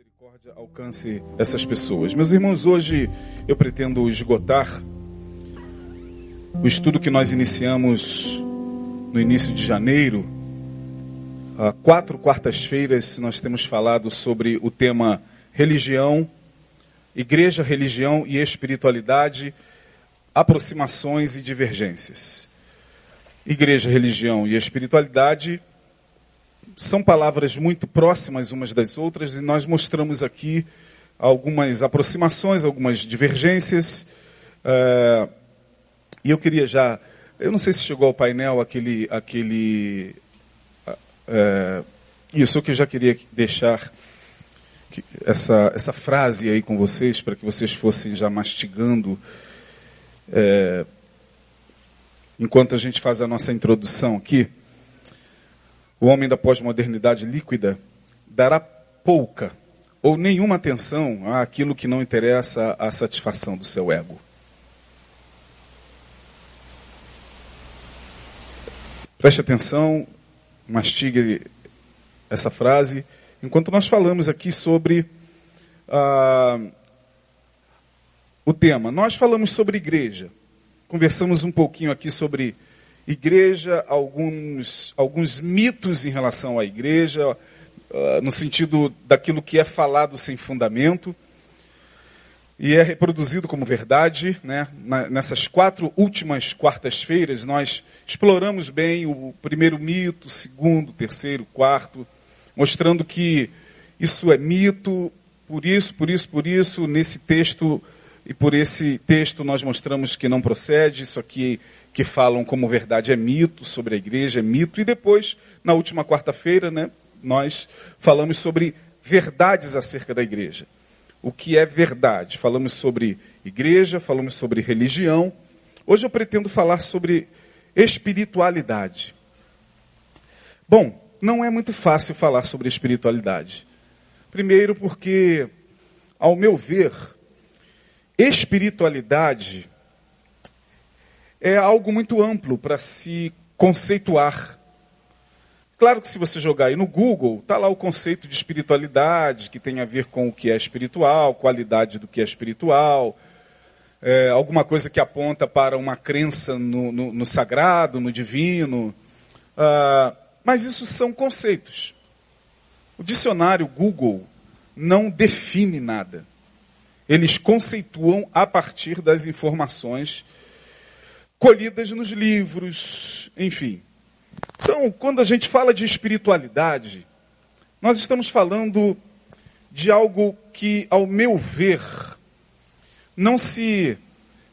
misericórdia alcance essas pessoas. Meus irmãos, hoje eu pretendo esgotar o estudo que nós iniciamos no início de janeiro. Há quatro quartas-feiras nós temos falado sobre o tema religião, igreja, religião e espiritualidade, aproximações e divergências. Igreja, religião e espiritualidade são palavras muito próximas umas das outras e nós mostramos aqui algumas aproximações, algumas divergências. Uh, e eu queria já, eu não sei se chegou ao painel aquele, aquele, uh, isso que eu já queria deixar essa, essa frase aí com vocês para que vocês fossem já mastigando. Enquanto a gente faz a nossa introdução aqui. O homem da pós-modernidade líquida dará pouca ou nenhuma atenção àquilo que não interessa à satisfação do seu ego. Preste atenção, mastigue essa frase, enquanto nós falamos aqui sobre ah, o tema. Nós falamos sobre igreja, conversamos um pouquinho aqui sobre igreja, alguns, alguns mitos em relação à igreja, uh, no sentido daquilo que é falado sem fundamento e é reproduzido como verdade. Né? nessas quatro últimas quartas-feiras, nós exploramos bem o primeiro mito, o segundo, o terceiro, o quarto, mostrando que isso é mito, por isso, por isso, por isso, nesse texto e por esse texto nós mostramos que não procede, isso aqui que falam como verdade é mito sobre a igreja, é mito. E depois, na última quarta-feira, né, nós falamos sobre verdades acerca da igreja. O que é verdade? Falamos sobre igreja, falamos sobre religião. Hoje eu pretendo falar sobre espiritualidade. Bom, não é muito fácil falar sobre espiritualidade. Primeiro, porque, ao meu ver, espiritualidade é algo muito amplo para se conceituar. Claro que se você jogar aí no Google, está lá o conceito de espiritualidade, que tem a ver com o que é espiritual, qualidade do que é espiritual, é, alguma coisa que aponta para uma crença no, no, no sagrado, no divino. Ah, mas isso são conceitos. O dicionário Google não define nada. Eles conceituam a partir das informações colhidas nos livros, enfim. Então, quando a gente fala de espiritualidade, nós estamos falando de algo que, ao meu ver, não se,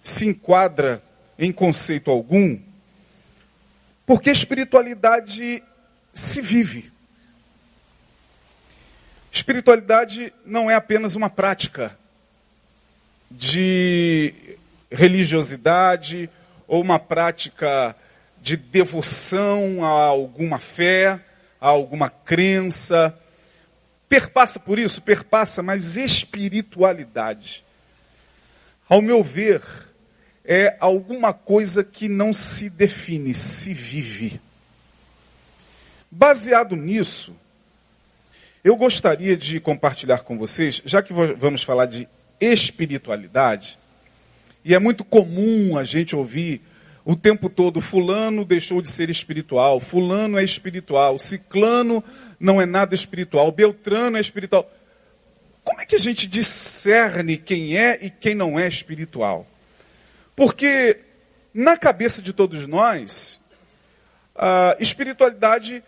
se enquadra em conceito algum, porque espiritualidade se vive. Espiritualidade não é apenas uma prática de religiosidade ou uma prática de devoção a alguma fé, a alguma crença. Perpassa por isso? Perpassa, mas espiritualidade, ao meu ver, é alguma coisa que não se define, se vive. Baseado nisso, eu gostaria de compartilhar com vocês, já que vamos falar de espiritualidade, e é muito comum a gente ouvir o tempo todo: Fulano deixou de ser espiritual, Fulano é espiritual, Ciclano não é nada espiritual, Beltrano é espiritual. Como é que a gente discerne quem é e quem não é espiritual? Porque na cabeça de todos nós, a espiritualidade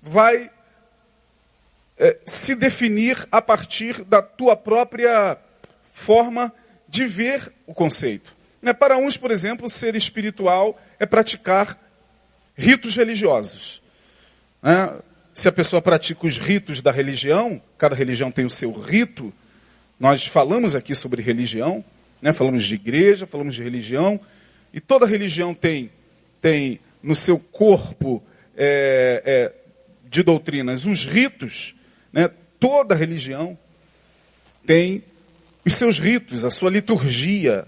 vai é, se definir a partir da tua própria forma de ver o conceito. Né, para uns, por exemplo, ser espiritual é praticar ritos religiosos. Né? Se a pessoa pratica os ritos da religião, cada religião tem o seu rito. Nós falamos aqui sobre religião, né? falamos de igreja, falamos de religião, e toda religião tem, tem no seu corpo é, é, de doutrinas os ritos. Toda religião tem os seus ritos, a sua liturgia,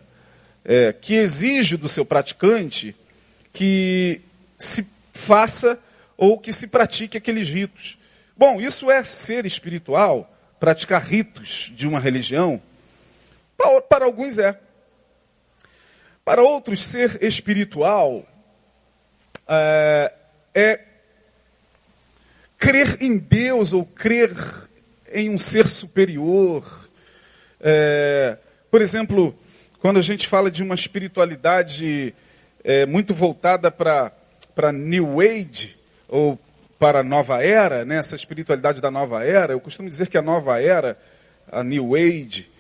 é, que exige do seu praticante que se faça ou que se pratique aqueles ritos. Bom, isso é ser espiritual? praticar ritos de uma religião, para, para alguns é. Para outros, ser espiritual é, é crer em Deus ou crer em um ser superior. É, por exemplo, quando a gente fala de uma espiritualidade é, muito voltada para New Age, ou para a nova era, né, essa espiritualidade da nova era, eu costumo dizer que a nova era, a New Age,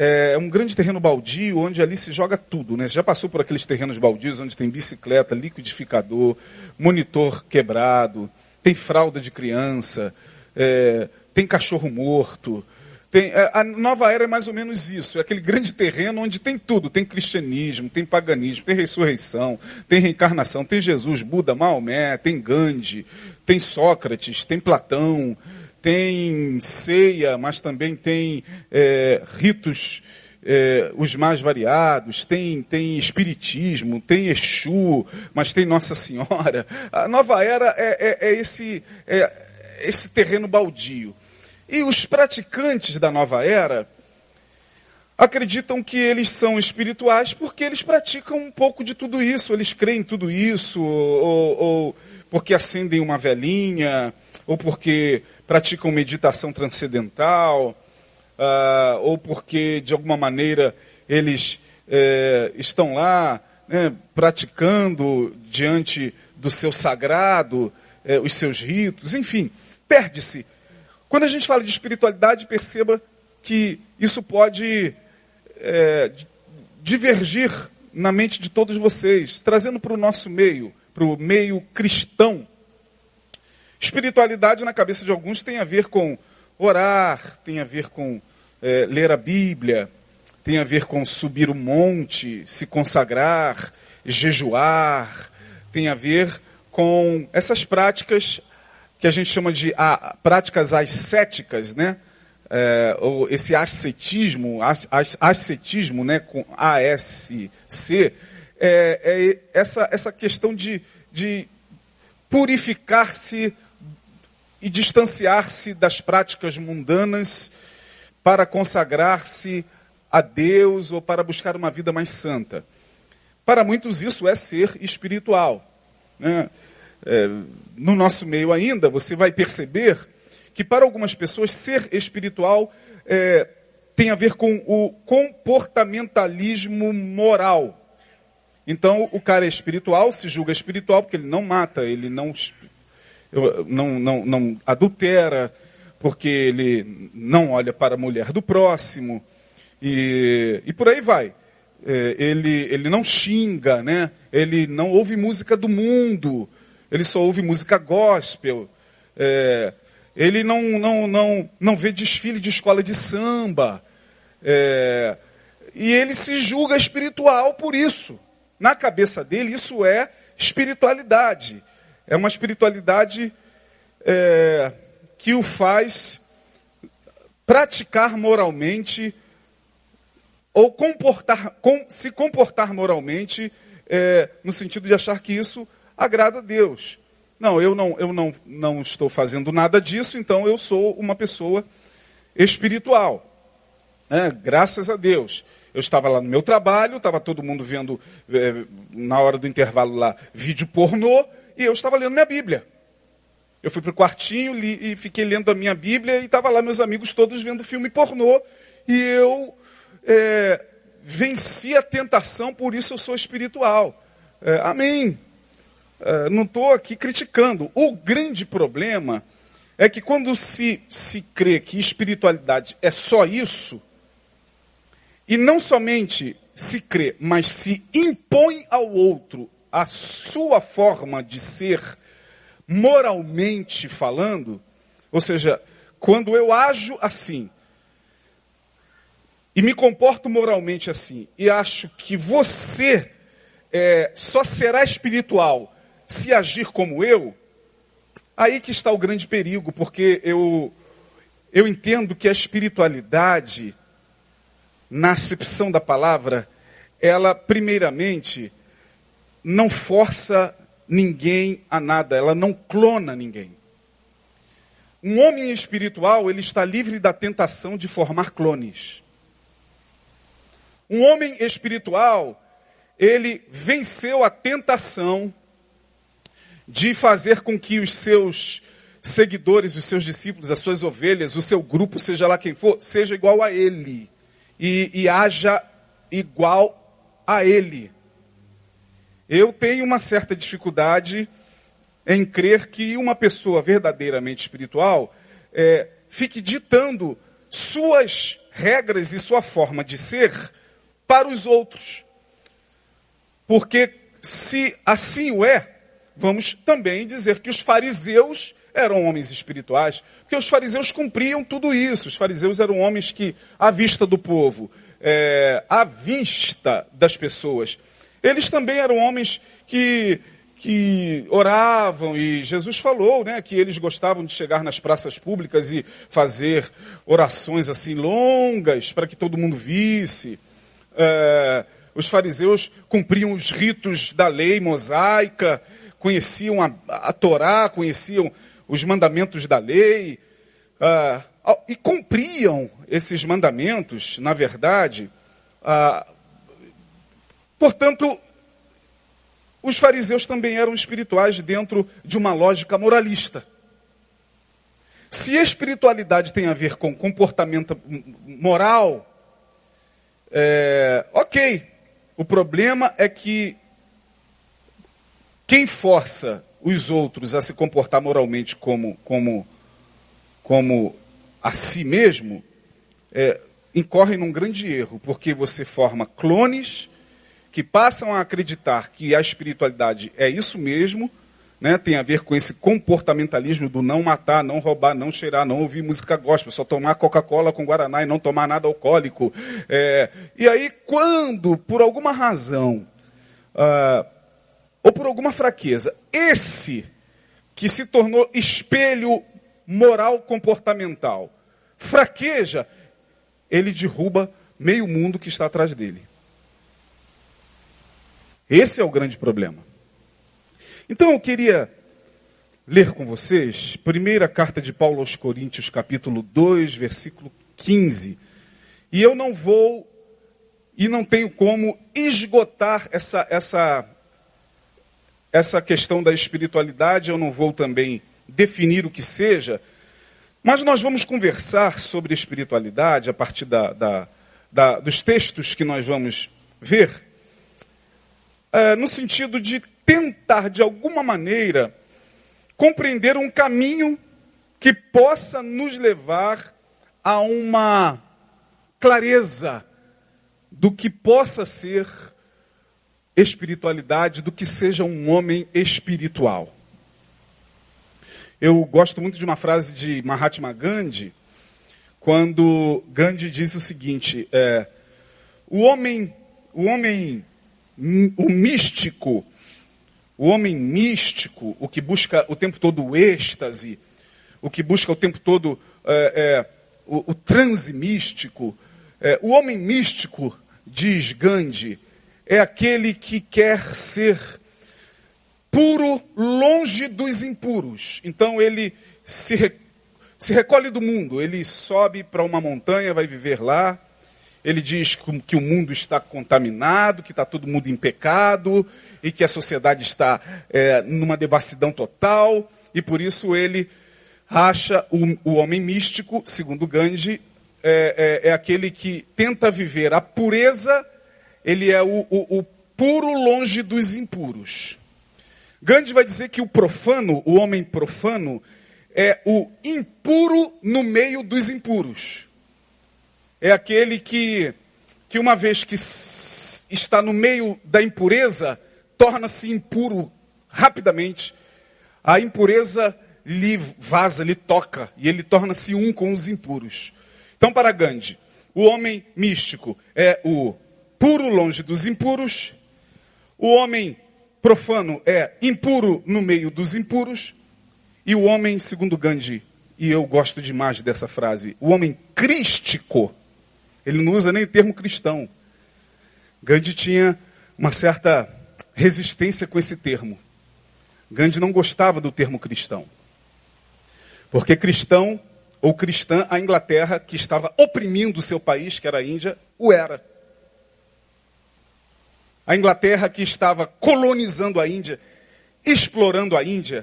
é um grande terreno baldio onde ali se joga tudo. Né? Você já passou por aqueles terrenos baldios onde tem bicicleta, liquidificador, monitor quebrado, tem fralda de criança, é, tem cachorro morto. Tem, é, a nova era é mais ou menos isso, é aquele grande terreno onde tem tudo, tem cristianismo, tem paganismo, tem ressurreição, tem reencarnação, tem Jesus, Buda, Maomé, tem Gandhi, tem Sócrates, tem Platão, tem ceia, mas também tem é, ritos é, os mais variados, tem, tem espiritismo, tem Exu, mas tem Nossa Senhora. A nova era é, é, é esse, é, esse terreno baldio. E os praticantes da nova era acreditam que eles são espirituais porque eles praticam um pouco de tudo isso, eles creem em tudo isso, ou, ou porque acendem uma velhinha, ou porque praticam meditação transcendental, uh, ou porque de alguma maneira eles é, estão lá né, praticando diante do seu sagrado é, os seus ritos, enfim, perde-se quando a gente fala de espiritualidade, perceba que isso pode é, divergir na mente de todos vocês, trazendo para o nosso meio, para o meio cristão. Espiritualidade na cabeça de alguns tem a ver com orar, tem a ver com é, ler a Bíblia, tem a ver com subir o monte, se consagrar, jejuar, tem a ver com essas práticas que a gente chama de ah, práticas ascéticas, né? É, ou esse ascetismo, as, ascetismo, né, com ASC, é, é essa, essa questão de, de purificar-se e distanciar-se das práticas mundanas para consagrar-se a Deus ou para buscar uma vida mais santa. Para muitos isso é ser espiritual. Né? É, no nosso meio ainda, você vai perceber que para algumas pessoas ser espiritual é, tem a ver com o comportamentalismo moral. Então, o cara é espiritual, se julga espiritual porque ele não mata, ele não, não, não, não adultera, porque ele não olha para a mulher do próximo, e, e por aí vai. É, ele, ele não xinga, né? ele não ouve música do mundo, ele só ouve música gospel, é, ele não, não, não, não vê desfile de escola de samba, é, e ele se julga espiritual por isso. Na cabeça dele, isso é espiritualidade. É uma espiritualidade é, que o faz praticar moralmente ou comportar, com, se comportar moralmente, é, no sentido de achar que isso agrada a Deus. Não, eu não, eu não, não estou fazendo nada disso, então eu sou uma pessoa espiritual. É, graças a Deus. Eu estava lá no meu trabalho, estava todo mundo vendo, é, na hora do intervalo lá, vídeo pornô, e eu estava lendo minha Bíblia. Eu fui para o quartinho li, e fiquei lendo a minha Bíblia, e estava lá meus amigos todos vendo filme pornô, e eu é, venci a tentação, por isso eu sou espiritual. É, amém. Uh, não estou aqui criticando. O grande problema é que quando se, se crê que espiritualidade é só isso, e não somente se crê, mas se impõe ao outro a sua forma de ser, moralmente falando, ou seja, quando eu ajo assim, e me comporto moralmente assim, e acho que você é, só será espiritual se agir como eu, aí que está o grande perigo, porque eu, eu entendo que a espiritualidade, na acepção da palavra, ela, primeiramente, não força ninguém a nada, ela não clona ninguém. Um homem espiritual, ele está livre da tentação de formar clones. Um homem espiritual, ele venceu a tentação de fazer com que os seus seguidores, os seus discípulos, as suas ovelhas, o seu grupo, seja lá quem for, seja igual a ele e, e haja igual a ele. Eu tenho uma certa dificuldade em crer que uma pessoa verdadeiramente espiritual é, fique ditando suas regras e sua forma de ser para os outros. Porque se assim o é, vamos também dizer que os fariseus eram homens espirituais, porque os fariseus cumpriam tudo isso. Os fariseus eram homens que, à vista do povo, é, à vista das pessoas, eles também eram homens que, que oravam, e Jesus falou né, que eles gostavam de chegar nas praças públicas e fazer orações assim longas para que todo mundo visse. É, os fariseus cumpriam os ritos da lei mosaica, conheciam a, a Torá, conheciam os mandamentos da lei, uh, e cumpriam esses mandamentos, na verdade. Uh, portanto, os fariseus também eram espirituais dentro de uma lógica moralista. Se espiritualidade tem a ver com comportamento moral, é, ok. O problema é que quem força os outros a se comportar moralmente como, como, como a si mesmo, é, incorre num grande erro, porque você forma clones que passam a acreditar que a espiritualidade é isso mesmo, né, tem a ver com esse comportamentalismo do não matar, não roubar, não cheirar, não ouvir música gospel, só tomar Coca-Cola com Guaraná e não tomar nada alcoólico. É, e aí, quando, por alguma razão, ah, ou por alguma fraqueza, esse que se tornou espelho moral comportamental, fraqueja, ele derruba meio mundo que está atrás dele. Esse é o grande problema. Então eu queria ler com vocês, primeira carta de Paulo aos Coríntios, capítulo 2, versículo 15. E eu não vou e não tenho como esgotar essa, essa essa questão da espiritualidade, eu não vou também definir o que seja, mas nós vamos conversar sobre espiritualidade a partir da, da, da, dos textos que nós vamos ver, é, no sentido de tentar, de alguma maneira, compreender um caminho que possa nos levar a uma clareza do que possa ser espiritualidade do que seja um homem espiritual. Eu gosto muito de uma frase de Mahatma Gandhi, quando Gandhi diz o seguinte: é, o homem, o homem, o místico, o homem místico, o que busca o tempo todo o êxtase, o que busca o tempo todo é, é, o, o, transe místico, é, o homem místico, diz Gandhi, é aquele que quer ser puro longe dos impuros. Então ele se, se recolhe do mundo, ele sobe para uma montanha, vai viver lá. Ele diz que o mundo está contaminado, que está todo mundo em pecado e que a sociedade está é, numa devassidão total. E por isso ele acha o, o homem místico, segundo Gandhi, é, é, é aquele que tenta viver a pureza ele é o, o, o puro longe dos impuros. Gandhi vai dizer que o profano, o homem profano, é o impuro no meio dos impuros. É aquele que, que uma vez que está no meio da impureza, torna-se impuro rapidamente. A impureza lhe vaza, lhe toca, e ele torna-se um com os impuros. Então, para Gandhi, o homem místico é o puro longe dos impuros. O homem profano é impuro no meio dos impuros. E o homem, segundo Gandhi, e eu gosto demais dessa frase, o homem crístico, ele não usa nem o termo cristão. Gandhi tinha uma certa resistência com esse termo. Gandhi não gostava do termo cristão. Porque cristão ou cristã, a Inglaterra, que estava oprimindo o seu país, que era a Índia, o era. A Inglaterra, que estava colonizando a Índia, explorando a Índia,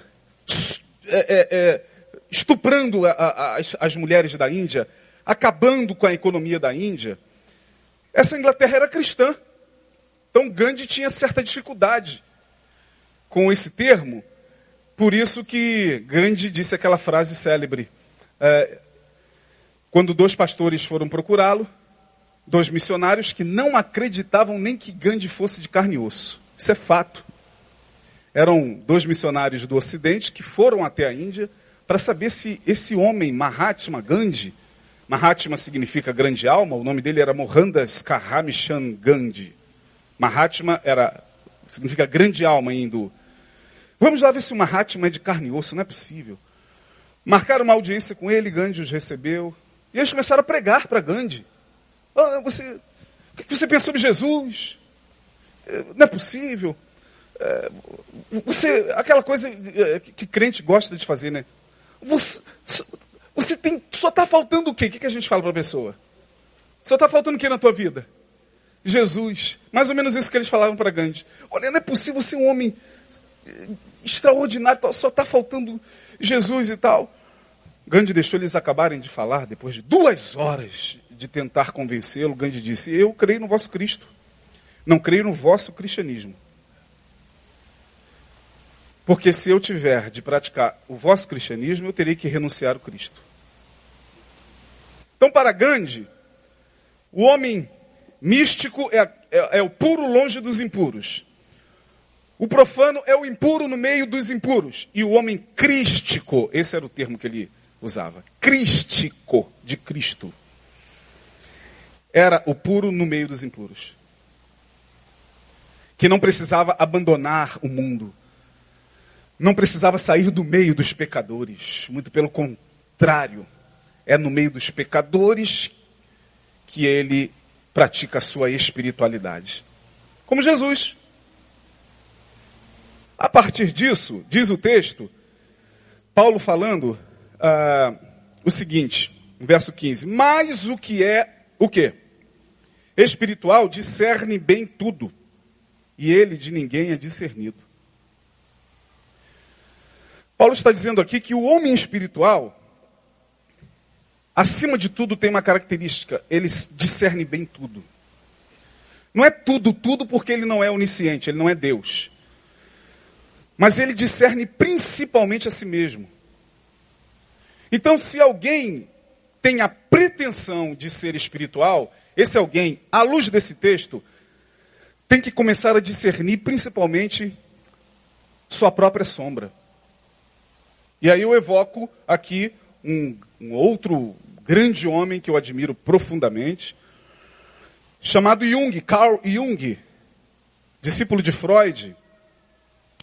é, é, é, estuprando as, as mulheres da Índia, acabando com a economia da Índia, essa Inglaterra era cristã. Então Gandhi tinha certa dificuldade com esse termo, por isso que Gandhi disse aquela frase célebre. É, quando dois pastores foram procurá-lo, dois missionários que não acreditavam nem que Gandhi fosse de carne e osso. Isso é fato. Eram dois missionários do Ocidente que foram até a Índia para saber se esse homem, Mahatma Gandhi, Mahatma significa grande alma, o nome dele era Mohandas Karamchand Gandhi. Mahatma era, significa grande alma em hindu. Vamos lá ver se o Mahatma é de carne e osso, não é possível. Marcaram uma audiência com ele, Gandhi os recebeu. E eles começaram a pregar para Gandhi. Ah, você, o que você pensa sobre Jesus? Eh, não é possível. É, você, aquela coisa eh, que crente gosta de fazer, né? Você, você tem, só está faltando o quê? O que a gente fala para a pessoa? Só está faltando o que na tua vida? Jesus. Mais ou menos isso que eles falavam para Gandhi. Olha, não é possível ser um homem eh, extraordinário, só está faltando Jesus e tal. Gandhi deixou eles acabarem de falar, depois de duas horas de tentar convencê-lo, Gandhi disse: Eu creio no vosso Cristo, não creio no vosso cristianismo. Porque se eu tiver de praticar o vosso cristianismo, eu terei que renunciar ao Cristo. Então, para Gandhi, o homem místico é, é, é o puro longe dos impuros. O profano é o impuro no meio dos impuros. E o homem crístico, esse era o termo que ele usava. Crístico, de Cristo. Era o puro no meio dos impuros. Que não precisava abandonar o mundo. Não precisava sair do meio dos pecadores. Muito pelo contrário. É no meio dos pecadores que ele pratica a sua espiritualidade. Como Jesus. A partir disso, diz o texto, Paulo falando ah, o seguinte, verso 15: Mas o que é o que? Espiritual discerne bem tudo, e ele de ninguém é discernido. Paulo está dizendo aqui que o homem espiritual, acima de tudo, tem uma característica: ele discerne bem tudo. Não é tudo, tudo, porque ele não é onisciente, ele não é Deus. Mas ele discerne principalmente a si mesmo. Então, se alguém tem a pretensão de ser espiritual, esse alguém, à luz desse texto, tem que começar a discernir principalmente sua própria sombra. E aí eu evoco aqui um, um outro grande homem que eu admiro profundamente, chamado Jung, Carl Jung, discípulo de Freud.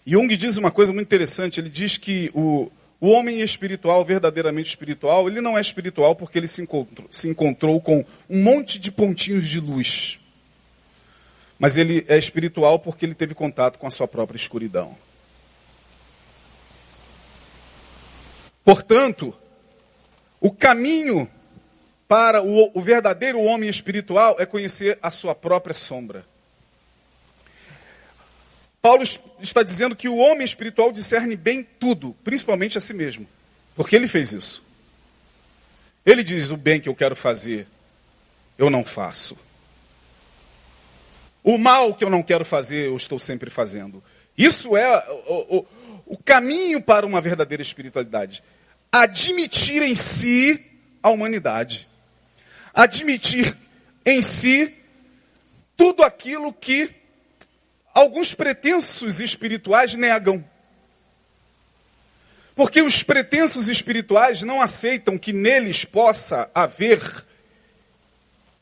Jung diz uma coisa muito interessante, ele diz que o, o homem espiritual, verdadeiramente espiritual, ele não é espiritual porque ele se encontrou, se encontrou com um monte de pontinhos de luz. Mas ele é espiritual porque ele teve contato com a sua própria escuridão. Portanto, o caminho para o, o, verdadeiro homem espiritual é conhecer a sua própria sombra. Paulo está dizendo que o homem espiritual discerne bem tudo, principalmente a si mesmo, porque ele fez isso. Ele diz: o bem que eu quero fazer, eu não faço. O mal que eu não quero fazer, eu estou sempre fazendo. Isso é o, o, o caminho para uma verdadeira espiritualidade. Admitir em si a humanidade. Admitir em si tudo aquilo que alguns pretensos espirituais negam. Porque os pretensos espirituais não aceitam que neles possa haver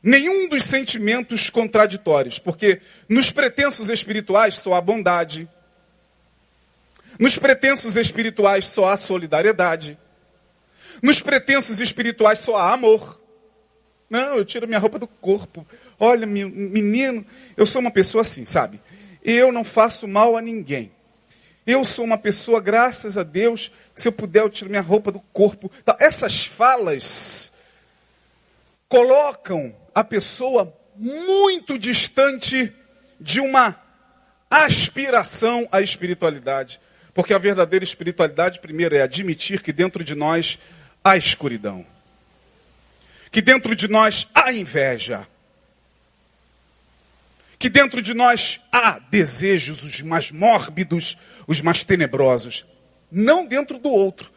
nenhum dos sentimentos contraditórios. Porque nos pretensos espirituais só há bondade. Nos pretensos espirituais só há solidariedade. Nos pretensos espirituais só há amor. Não, eu tiro minha roupa do corpo. Olha, menino, eu sou uma pessoa assim, sabe? Eu não faço mal a ninguém. Eu sou uma pessoa, graças a Deus, que se eu puder, eu tiro minha roupa do corpo. Então, essas falas colocam a pessoa muito distante de uma aspiração à espiritualidade. Porque a verdadeira espiritualidade, primeiro, é admitir que dentro de nós há escuridão. Que dentro de nós há inveja. Que dentro de nós há desejos os mais mórbidos, os mais tenebrosos. Não dentro do outro.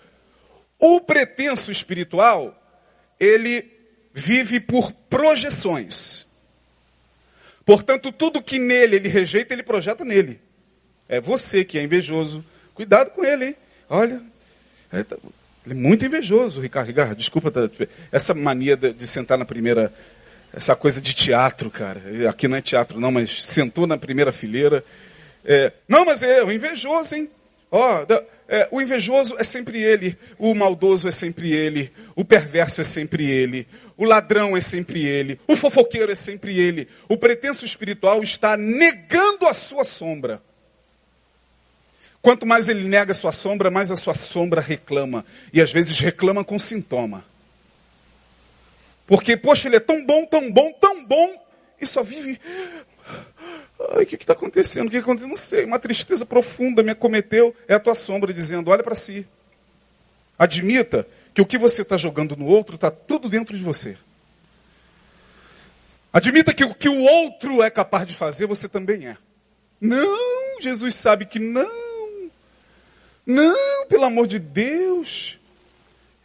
O pretenso espiritual, ele vive por projeções. Portanto, tudo que nele ele rejeita, ele projeta nele. É você que é invejoso. Cuidado com ele, hein? Olha, é, tá, ele é muito invejoso, Ricardo. Ricardo, desculpa, tá, essa mania de, de sentar na primeira, essa coisa de teatro, cara. Aqui não é teatro, não, mas sentou na primeira fileira. É, não, mas é o invejoso, hein? Ó, é, o invejoso é sempre ele, o maldoso é sempre ele, o perverso é sempre ele, o ladrão é sempre ele, o fofoqueiro é sempre ele. O pretenso espiritual está negando a sua sombra. Quanto mais ele nega a sua sombra, mais a sua sombra reclama. E às vezes reclama com sintoma. Porque, poxa, ele é tão bom, tão bom, tão bom, e só vive. Ai, o que está acontecendo? O que aconteceu? Não sei. Uma tristeza profunda me acometeu. É a tua sombra dizendo: olha para si. Admita que o que você está jogando no outro está tudo dentro de você. Admita que o que o outro é capaz de fazer, você também é. Não, Jesus sabe que não. Não, pelo amor de Deus.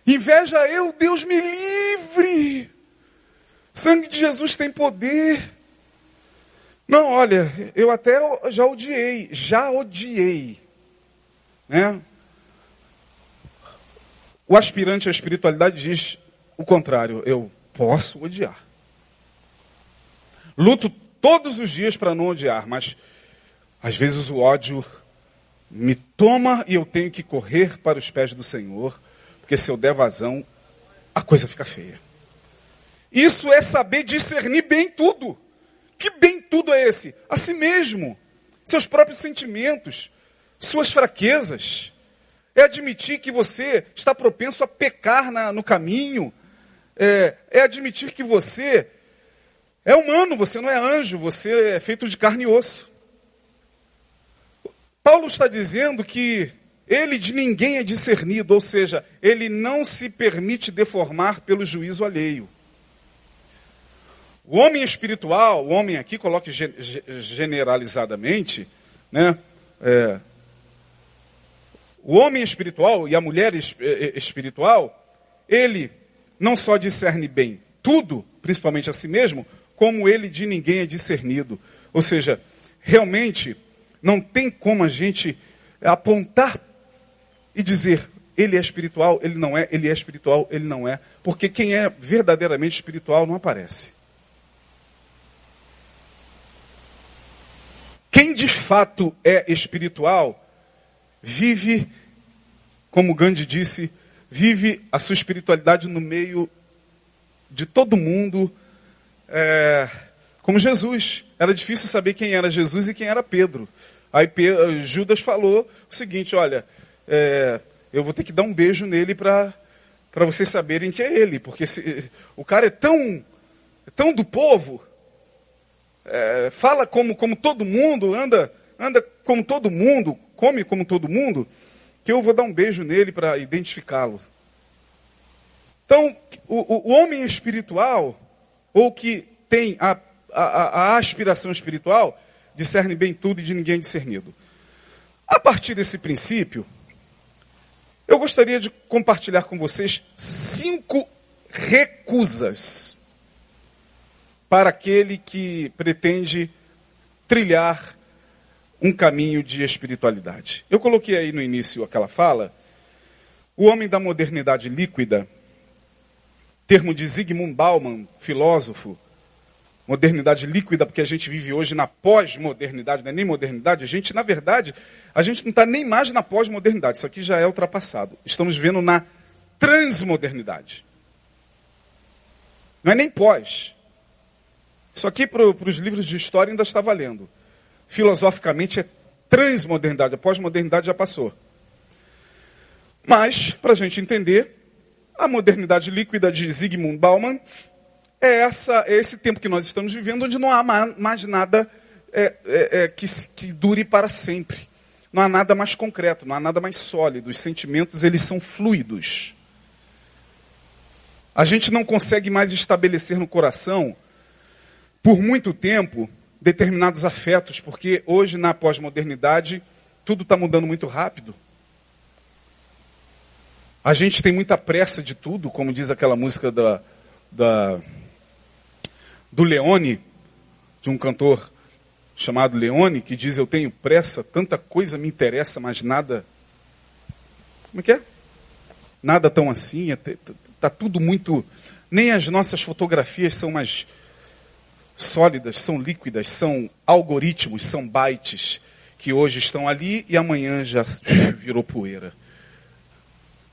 Inveja eu, Deus me livre. Sangue de Jesus tem poder. Não, olha, eu até já odiei, já odiei. Né? O aspirante à espiritualidade diz o contrário: eu posso odiar. Luto todos os dias para não odiar, mas às vezes o ódio me toma e eu tenho que correr para os pés do Senhor, porque se eu der vazão, a coisa fica feia. Isso é saber discernir bem tudo. Que bem tudo é esse? A si mesmo, seus próprios sentimentos, suas fraquezas é admitir que você está propenso a pecar na, no caminho, é, é admitir que você é humano, você não é anjo, você é feito de carne e osso. Paulo está dizendo que ele de ninguém é discernido, ou seja, ele não se permite deformar pelo juízo alheio. O homem espiritual, o homem aqui, coloque generalizadamente, né? É, o homem espiritual e a mulher eh, eh, espiritual, ele não só discerne bem tudo, principalmente a si mesmo, como ele de ninguém é discernido. Ou seja, realmente não tem como a gente apontar e dizer ele é espiritual, ele não é, ele é espiritual, ele não é, porque quem é verdadeiramente espiritual não aparece. Quem de fato é espiritual vive, como Gandhi disse, vive a sua espiritualidade no meio de todo mundo, é, como Jesus. Era difícil saber quem era Jesus e quem era Pedro. Aí Judas falou o seguinte: olha, é, eu vou ter que dar um beijo nele para vocês saberem que é ele, porque se, o cara é tão, é tão do povo, é, fala como, como todo mundo, anda, anda como todo mundo, come como todo mundo, que eu vou dar um beijo nele para identificá-lo. Então, o, o, homem espiritual, ou que tem a, a, a aspiração espiritual, discerne bem tudo e de ninguém discernido. A partir desse princípio, eu gostaria de compartilhar com vocês cinco recusas para aquele que pretende trilhar um caminho de espiritualidade. Eu coloquei aí no início aquela fala, o homem da modernidade líquida, termo de Zygmunt Bauman, filósofo, modernidade líquida, porque a gente vive hoje na pós-modernidade, não é nem modernidade, a gente, na verdade, a gente não está nem mais na pós-modernidade, isso aqui já é ultrapassado. Estamos vivendo na transmodernidade. Não é nem pós. Isso aqui para os livros de história ainda está valendo filosoficamente é transmodernidade. A pós-modernidade já passou. Mas, para a gente entender, a modernidade líquida de Zygmunt Bauman é, essa, é esse tempo que nós estamos vivendo, onde não há mais nada é, é, é, que, que dure para sempre. Não há nada mais concreto, não há nada mais sólido. Os sentimentos, eles são fluidos. A gente não consegue mais estabelecer no coração, por muito tempo, determinados afetos, porque hoje, na pós-modernidade, tudo está mudando muito rápido. A gente tem muita pressa de tudo, como diz aquela música da, da, do Leone, de um cantor chamado Leone, que diz: Eu tenho pressa, tanta coisa me interessa, mas nada. Como é que é? Nada tão assim, está é tudo muito. Nem as nossas fotografias são mais sólidas, são líquidas, são algoritmos, são bytes, que hoje estão ali e amanhã já virou poeira.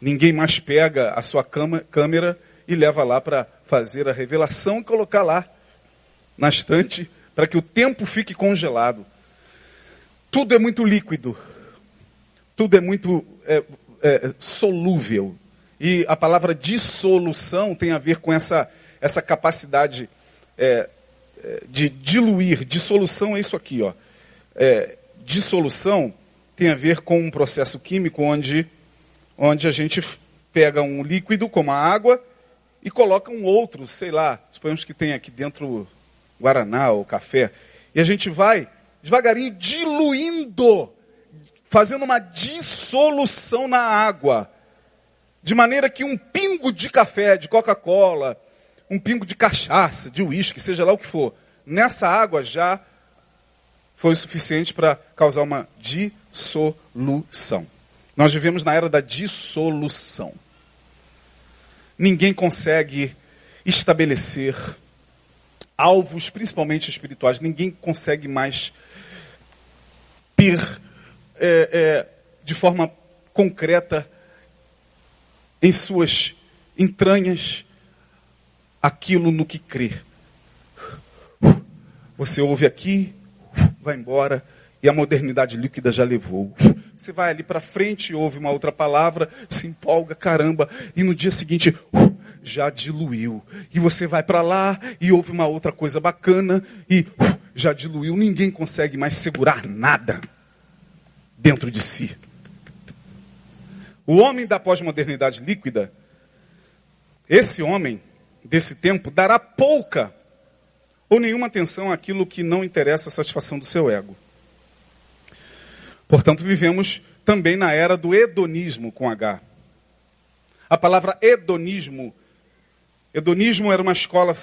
Ninguém mais pega a sua câmera e leva lá para fazer a revelação e colocar lá na estante para que o tempo fique congelado. Tudo é muito líquido, tudo é muito é, é, solúvel. E a palavra dissolução tem a ver com essa, essa capacidade é, é de diluir. Dissolução é isso aqui, ó. É, dissolução tem a ver com um processo químico onde onde a gente pega um líquido, como a água, e coloca um outro, sei lá, suponhamos que tem aqui dentro guaraná ou café, e a gente vai devagarinho diluindo, fazendo uma dissolução na água, de maneira que um pingo de café, de Coca-Cola, um pingo de cachaça, de uísque, seja lá o que for, nessa água já foi o suficiente para causar uma dissolução. Nós vivemos na era da dissolução. Ninguém consegue estabelecer alvos, principalmente espirituais. Ninguém consegue mais ter é, é, de forma concreta em suas entranhas aquilo no que crê. Você ouve aqui, vai embora, e a modernidade líquida já levou. Você vai ali para frente, ouve uma outra palavra, se empolga, caramba, e no dia seguinte uh, já diluiu. E você vai para lá e ouve uma outra coisa bacana e uh, já diluiu. Ninguém consegue mais segurar nada dentro de si. O homem da pós-modernidade líquida, esse homem desse tempo, dará pouca ou nenhuma atenção àquilo que não interessa a satisfação do seu ego. Portanto, vivemos também na era do hedonismo com H. A palavra hedonismo, hedonismo era uma escola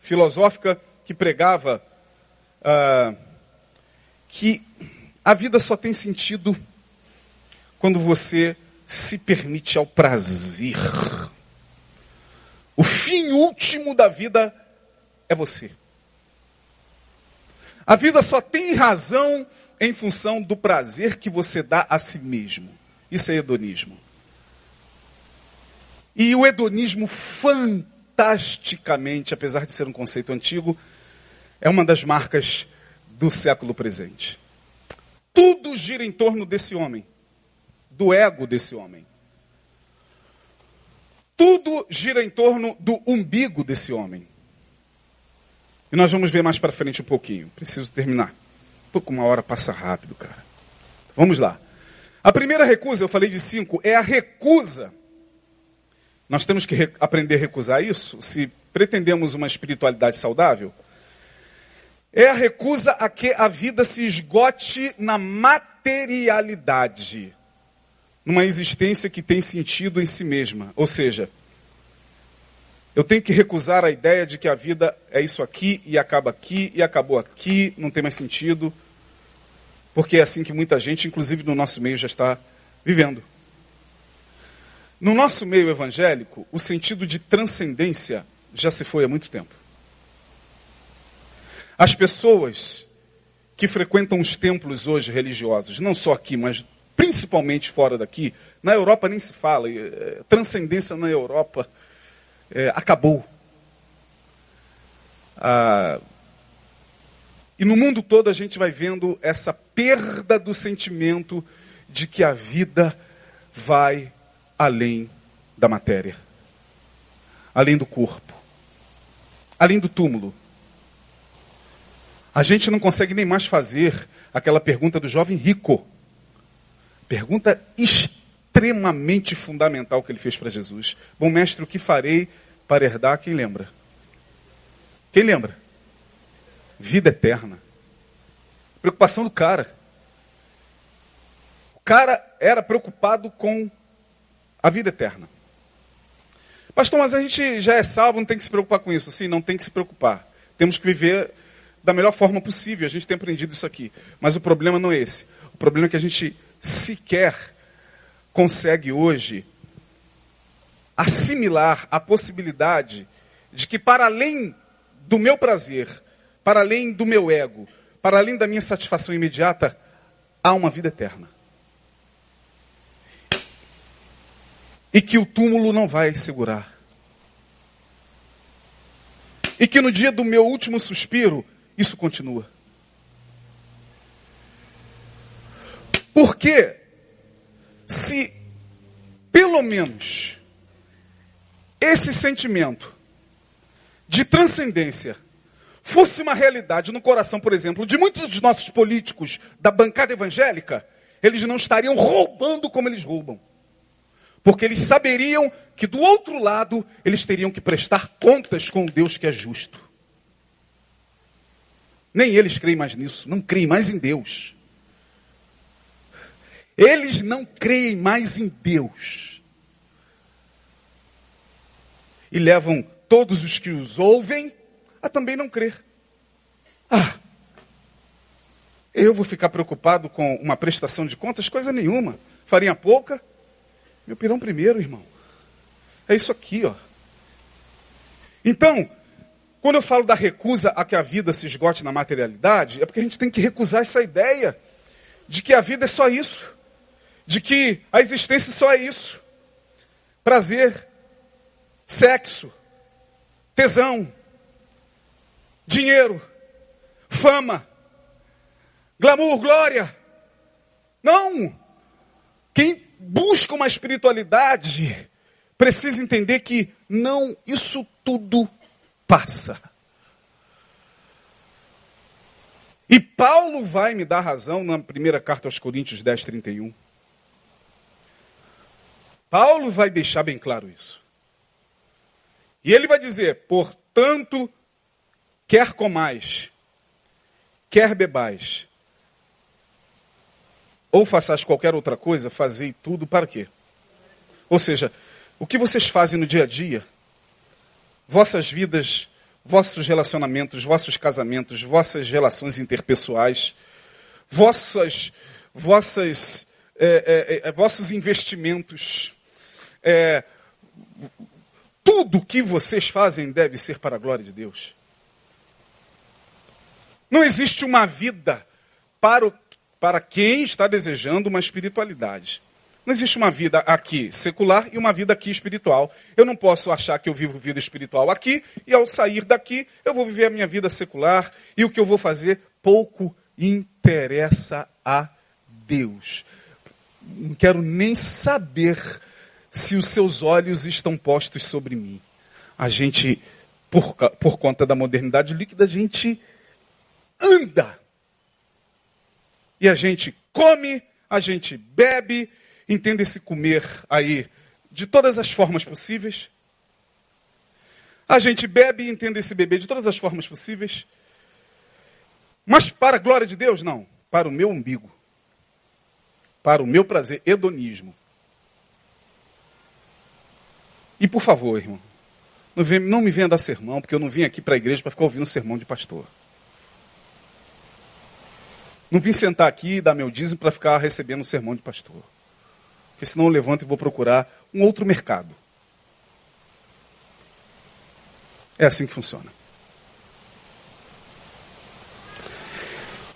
filosófica que pregava uh, que a vida só tem sentido quando você se permite ao prazer. O fim último da vida é você. A vida só tem razão em função do prazer que você dá a si mesmo. Isso é hedonismo. E o hedonismo, fantasticamente, apesar de ser um conceito antigo, é uma das marcas do século presente. Tudo gira em torno desse homem, do ego desse homem. Tudo gira em torno do umbigo desse homem. E nós vamos ver mais para frente um pouquinho. Preciso terminar. Pouco uma hora passa rápido, cara. Vamos lá. A primeira recusa, eu falei de cinco, é a recusa. Nós temos que aprender a recusar isso se pretendemos uma espiritualidade saudável. É a recusa a que a vida se esgote na materialidade, numa existência que tem sentido em si mesma. Ou seja, eu tenho que recusar a ideia de que a vida é isso aqui e acaba aqui e acabou aqui, não tem mais sentido. Porque é assim que muita gente, inclusive no nosso meio, já está vivendo. No nosso meio evangélico, o sentido de transcendência já se foi há muito tempo. As pessoas que frequentam os templos hoje religiosos, não só aqui, mas principalmente fora daqui, na Europa nem se fala, é, transcendência na Europa é, acabou. Ah, E no mundo todo a gente vai vendo essa perda do sentimento de que a vida vai além da matéria, além do corpo, além do túmulo. A gente não consegue nem mais fazer aquela pergunta do jovem rico. Pergunta extremamente fundamental que ele fez para Jesus. Bom mestre, o que farei para herdar? Quem lembra? Quem lembra? Vida eterna. Preocupação do cara. O cara era preocupado com a vida eterna. Pastor, mas a gente já é salvo, não tem que se preocupar com isso. Sim, não tem que se preocupar. Temos que viver da melhor forma possível. A gente tem aprendido isso aqui. Mas o problema não é esse. O problema é que a gente sequer consegue hoje assimilar a possibilidade de que, para além do meu prazer, para além do meu ego, para além da minha satisfação imediata, há uma vida eterna. E que o túmulo não vai segurar. E que no dia do meu último suspiro, isso continua. Porque, se pelo menos esse sentimento de transcendência fosse uma realidade no coração, por exemplo, de muitos dos nossos políticos da bancada evangélica, eles não estariam roubando como eles roubam. Porque eles saberiam que do outro lado eles teriam que prestar contas com Deus que é justo. Nem eles creem mais nisso, não creem mais em Deus. Eles não creem mais em Deus. E levam todos os que os ouvem a também não crer. Ah, eu vou ficar preocupado com uma prestação de contas? Coisa nenhuma. Farinha pouca, meu pirão primeiro, irmão. É isso aqui, ó. Então, quando eu falo da recusa a que a vida se esgote na materialidade, é porque a gente tem que recusar essa ideia de que a vida é só isso, de que a existência só é isso: prazer, sexo, tesão, dinheiro, fama, glamour, glória. Não! Quem busca uma espiritualidade precisa entender que não, isso tudo passa. E Paulo vai me dar razão na primeira carta aos Coríntios 10, 31. Paulo vai deixar bem claro isso. E ele vai dizer: portanto, quer comais, quer bebais, ou façais qualquer outra coisa, fazei tudo para quê? Ou seja, o que vocês fazem no dia a dia, vossas vidas, vossos relacionamentos, vossos casamentos, vossas relações interpessoais, vossas, vossas, é, é, é, vossos investimentos, é, tudo que vocês fazem deve ser para a glória de Deus. Não existe uma vida para, o, para quem está desejando uma espiritualidade. Não existe uma vida aqui secular e uma vida aqui espiritual. Eu não posso achar que eu vivo vida espiritual aqui e ao sair daqui eu vou viver a minha vida secular e o que eu vou fazer pouco interessa a Deus. Não quero nem saber se os seus olhos estão postos sobre mim. A gente, por, por conta da modernidade líquida, a gente anda. E a gente come, a gente bebe, entende esse comer aí de todas as formas possíveis. A gente bebe e entende esse beber de todas as formas possíveis. Mas para a glória de Deus, não. Para o meu umbigo. Para o meu prazer, hedonismo. E por favor, irmão, não, não me venha dar sermão, porque eu não vim aqui para a igreja para ficar ouvindo sermão de pastor. Não vim sentar aqui e dar meu dízimo para ficar recebendo sermão de pastor. Porque senão eu levanto e vou procurar um outro mercado. É assim que funciona.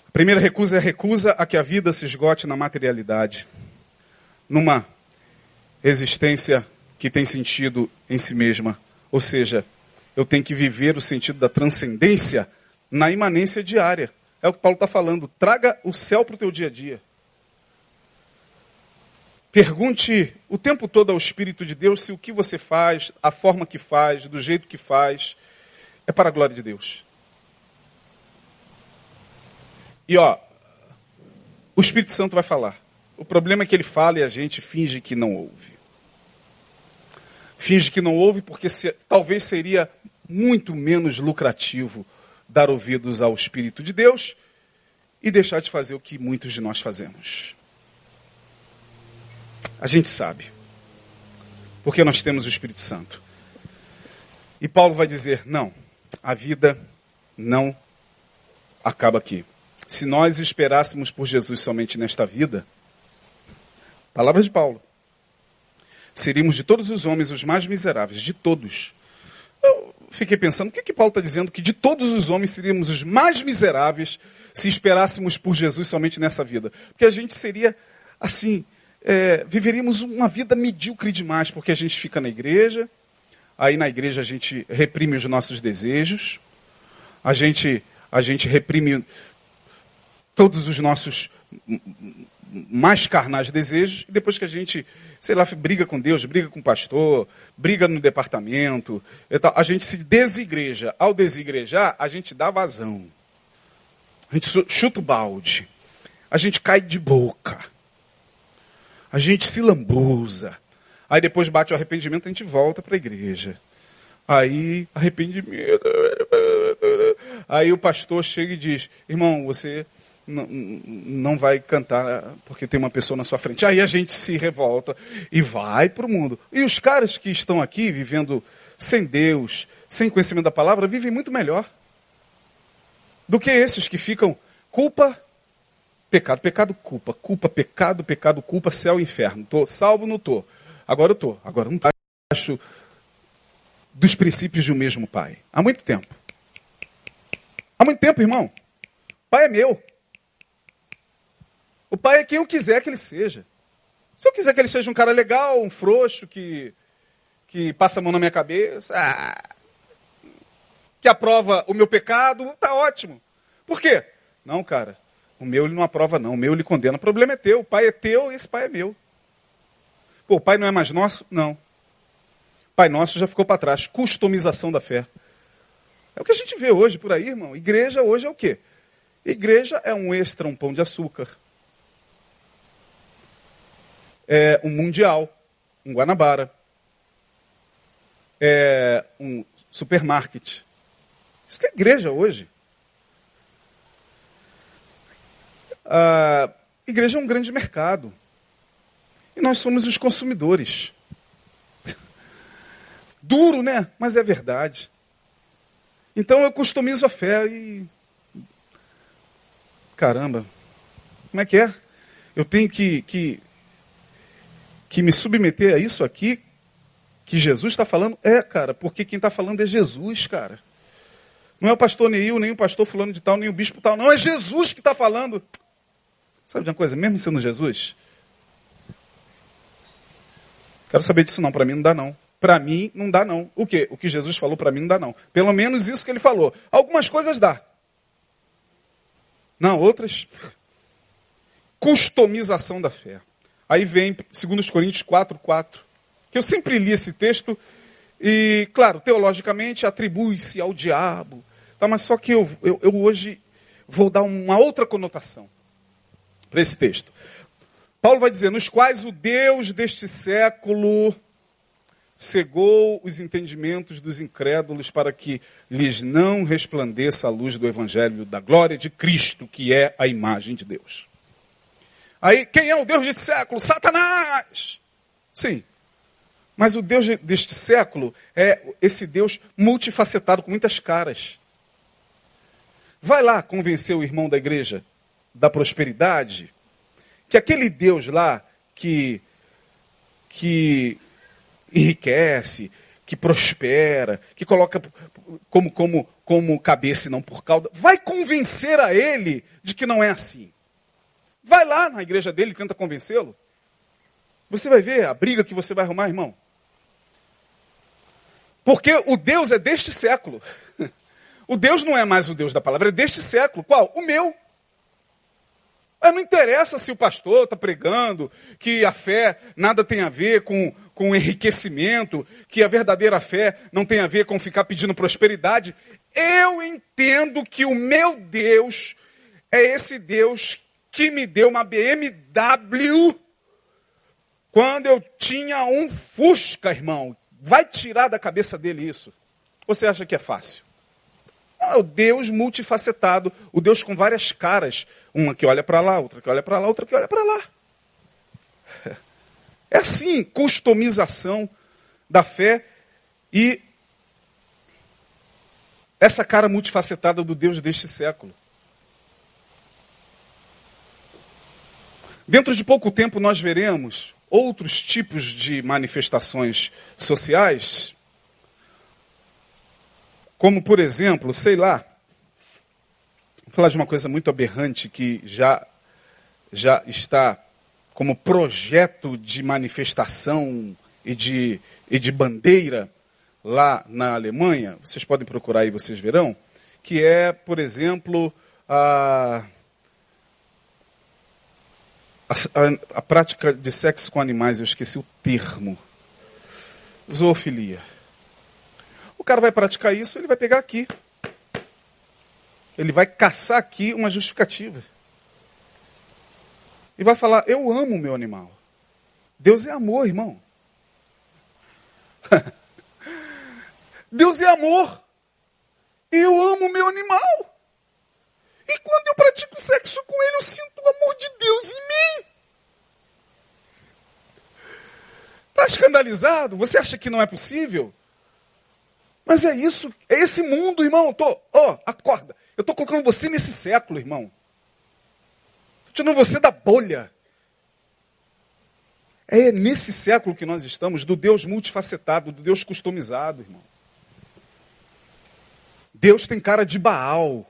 A primeira recusa é a recusa a que a vida se esgote na materialidade, numa existência que tem sentido em si mesma. Ou seja, eu tenho que viver o sentido da transcendência na imanência diária. É o que Paulo está falando. Traga o céu para o teu dia a dia. Pergunte o tempo todo ao Espírito de Deus se o que você faz, a forma que faz, do jeito que faz, é para a glória de Deus. E ó, o Espírito Santo vai falar. O problema é que ele fala e a gente finge que não ouve. Finge que não ouve porque se, talvez seria muito menos lucrativo dar ouvidos ao Espírito de Deus e deixar de fazer o que muitos de nós fazemos. A gente sabe. Porque nós temos o Espírito Santo. E Paulo vai dizer: não, a vida não acaba aqui. Se nós esperássemos por Jesus somente nesta vida, palavras de Paulo, seríamos de todos os homens os mais miseráveis, de todos. Fiquei pensando, o que, que Paulo está dizendo? Que de todos os homens seríamos os mais miseráveis se esperássemos por Jesus somente nessa vida. Porque a gente seria, assim, é, viveríamos uma vida medíocre demais, porque a gente fica na igreja, aí na igreja a gente reprime os nossos desejos, a gente, a gente reprime todos os nossos mais carnais desejos, e depois que a gente, sei lá, briga com Deus, briga com o pastor, briga no departamento, a gente se desigreja. Ao desigrejar, a gente dá vazão. A gente chuta o balde. A gente cai de boca. A gente se lambuza. Aí depois bate o arrependimento, a gente volta para a igreja. Aí, arrependimento. Aí o pastor chega e diz: Irmão, você não, vai cantar porque tem uma pessoa na sua frente. Aí a gente se revolta e vai para o mundo. E os caras que estão aqui vivendo sem Deus, sem conhecimento da palavra, vivem muito melhor do que esses que ficam culpa, Pecado, pecado, culpa, culpa, pecado, pecado, culpa, céu e inferno. Tô salvo, não tô. Agora eu tô. Agora não acho dos princípios do mesmo pai. Há muito tempo. Há muito tempo, irmão. Pai é meu. O pai é quem eu quiser que ele seja. Se eu quiser que ele seja um cara legal, um frouxo, que, que passa a mão na minha cabeça, ah, que aprova o meu pecado, tá ótimo. Por quê? Não, cara. O meu ele não aprova, não. O meu ele condena. O problema é teu. O pai é teu e esse pai é meu. Pô, o pai não é mais nosso? Não. Pai nosso já ficou para trás. Customização da fé. É o que a gente vê hoje por aí, irmão. Igreja hoje é o quê? Igreja é um extra, um pão de açúcar. É um mundial, um Guanabara. É um supermarket. Isso que é igreja hoje. A igreja é um grande mercado. E nós somos os consumidores. Duro, né? Mas é verdade. Então eu customizo a fé e. Caramba, como é que é? Eu tenho que, que, que me submeter a isso aqui que Jesus está falando? É, cara, porque quem está falando é Jesus, cara. Não é o pastor Neil, nem o pastor fulano de tal, nem o bispo tal, não, é Jesus que está falando. Sabe de uma coisa? Mesmo sendo Jesus, quero saber disso não. Para mim não dá não. Para mim não dá não. O que? O que Jesus falou para mim não dá não. Pelo menos isso que ele falou. Algumas coisas dá. Não, outras. Customização da fé. Aí vem 2 Coríntios 4, 4. Que eu sempre li esse texto e, claro, teologicamente atribui-se ao diabo. Tá, mas só que eu, eu, eu hoje vou dar uma outra conotação para esse texto. Paulo vai dizer: nos quais o Deus deste século cegou os entendimentos dos incrédulos para que lhes não resplandeça a luz do evangelho da glória de Cristo, que é a imagem de Deus. Aí, quem é o Deus deste século? Satanás! Sim. Mas o Deus deste século é esse Deus multifacetado, com muitas caras. Vai lá convencer o irmão da igreja da prosperidade, que aquele Deus lá que, que enriquece, que prospera, que coloca como, como, como cabeça e não por cauda, vai convencer a ele de que não é assim. Vai lá na igreja dele e tenta convencê-lo. Você vai ver a briga que você vai arrumar, irmão. Porque o Deus é deste século. O Deus não é mais o Deus da palavra, é deste século. Qual? O meu. Mas não interessa se o pastor está pregando que a fé nada tem a ver com, com enriquecimento, que a verdadeira fé não tem a ver com ficar pedindo prosperidade. Eu entendo que o meu Deus é esse Deus que me deu uma BMW quando eu tinha um Fusca, irmão. Vai tirar da cabeça dele isso. Você acha que é fácil? Ah, o Deus multifacetado, o Deus com várias caras. Uma que olha para lá, outra que olha para lá, outra que olha para lá. É assim, customização da fé e essa cara multifacetada do Deus deste século. Dentro de pouco tempo nós veremos outros tipos de manifestações sociais, como por exemplo, sei lá, vou falar de uma coisa muito aberrante que já já está como projeto de manifestação e de, e de bandeira lá na Alemanha, vocês podem procurar aí, vocês verão, que é, por exemplo, a, a, a, prática de sexo com animais, eu esqueci o termo. Zoofilia. O cara vai praticar isso, ele vai pegar aqui. Ele vai caçar aqui uma justificativa e vai falar: Eu amo o meu animal. Deus é amor, irmão. Deus é amor. Eu amo o meu animal. E quando eu pratico sexo com ele, eu sinto o amor de Deus em mim. Está escandalizado? Você acha que não é possível? Mas é isso, é esse mundo, irmão. Tô, ó, oh, acorda. Eu estou colocando você nesse século, irmão tirando você da bolha. É nesse século que nós estamos, do Deus multifacetado, do Deus customizado, irmão. Deus tem cara de Baal.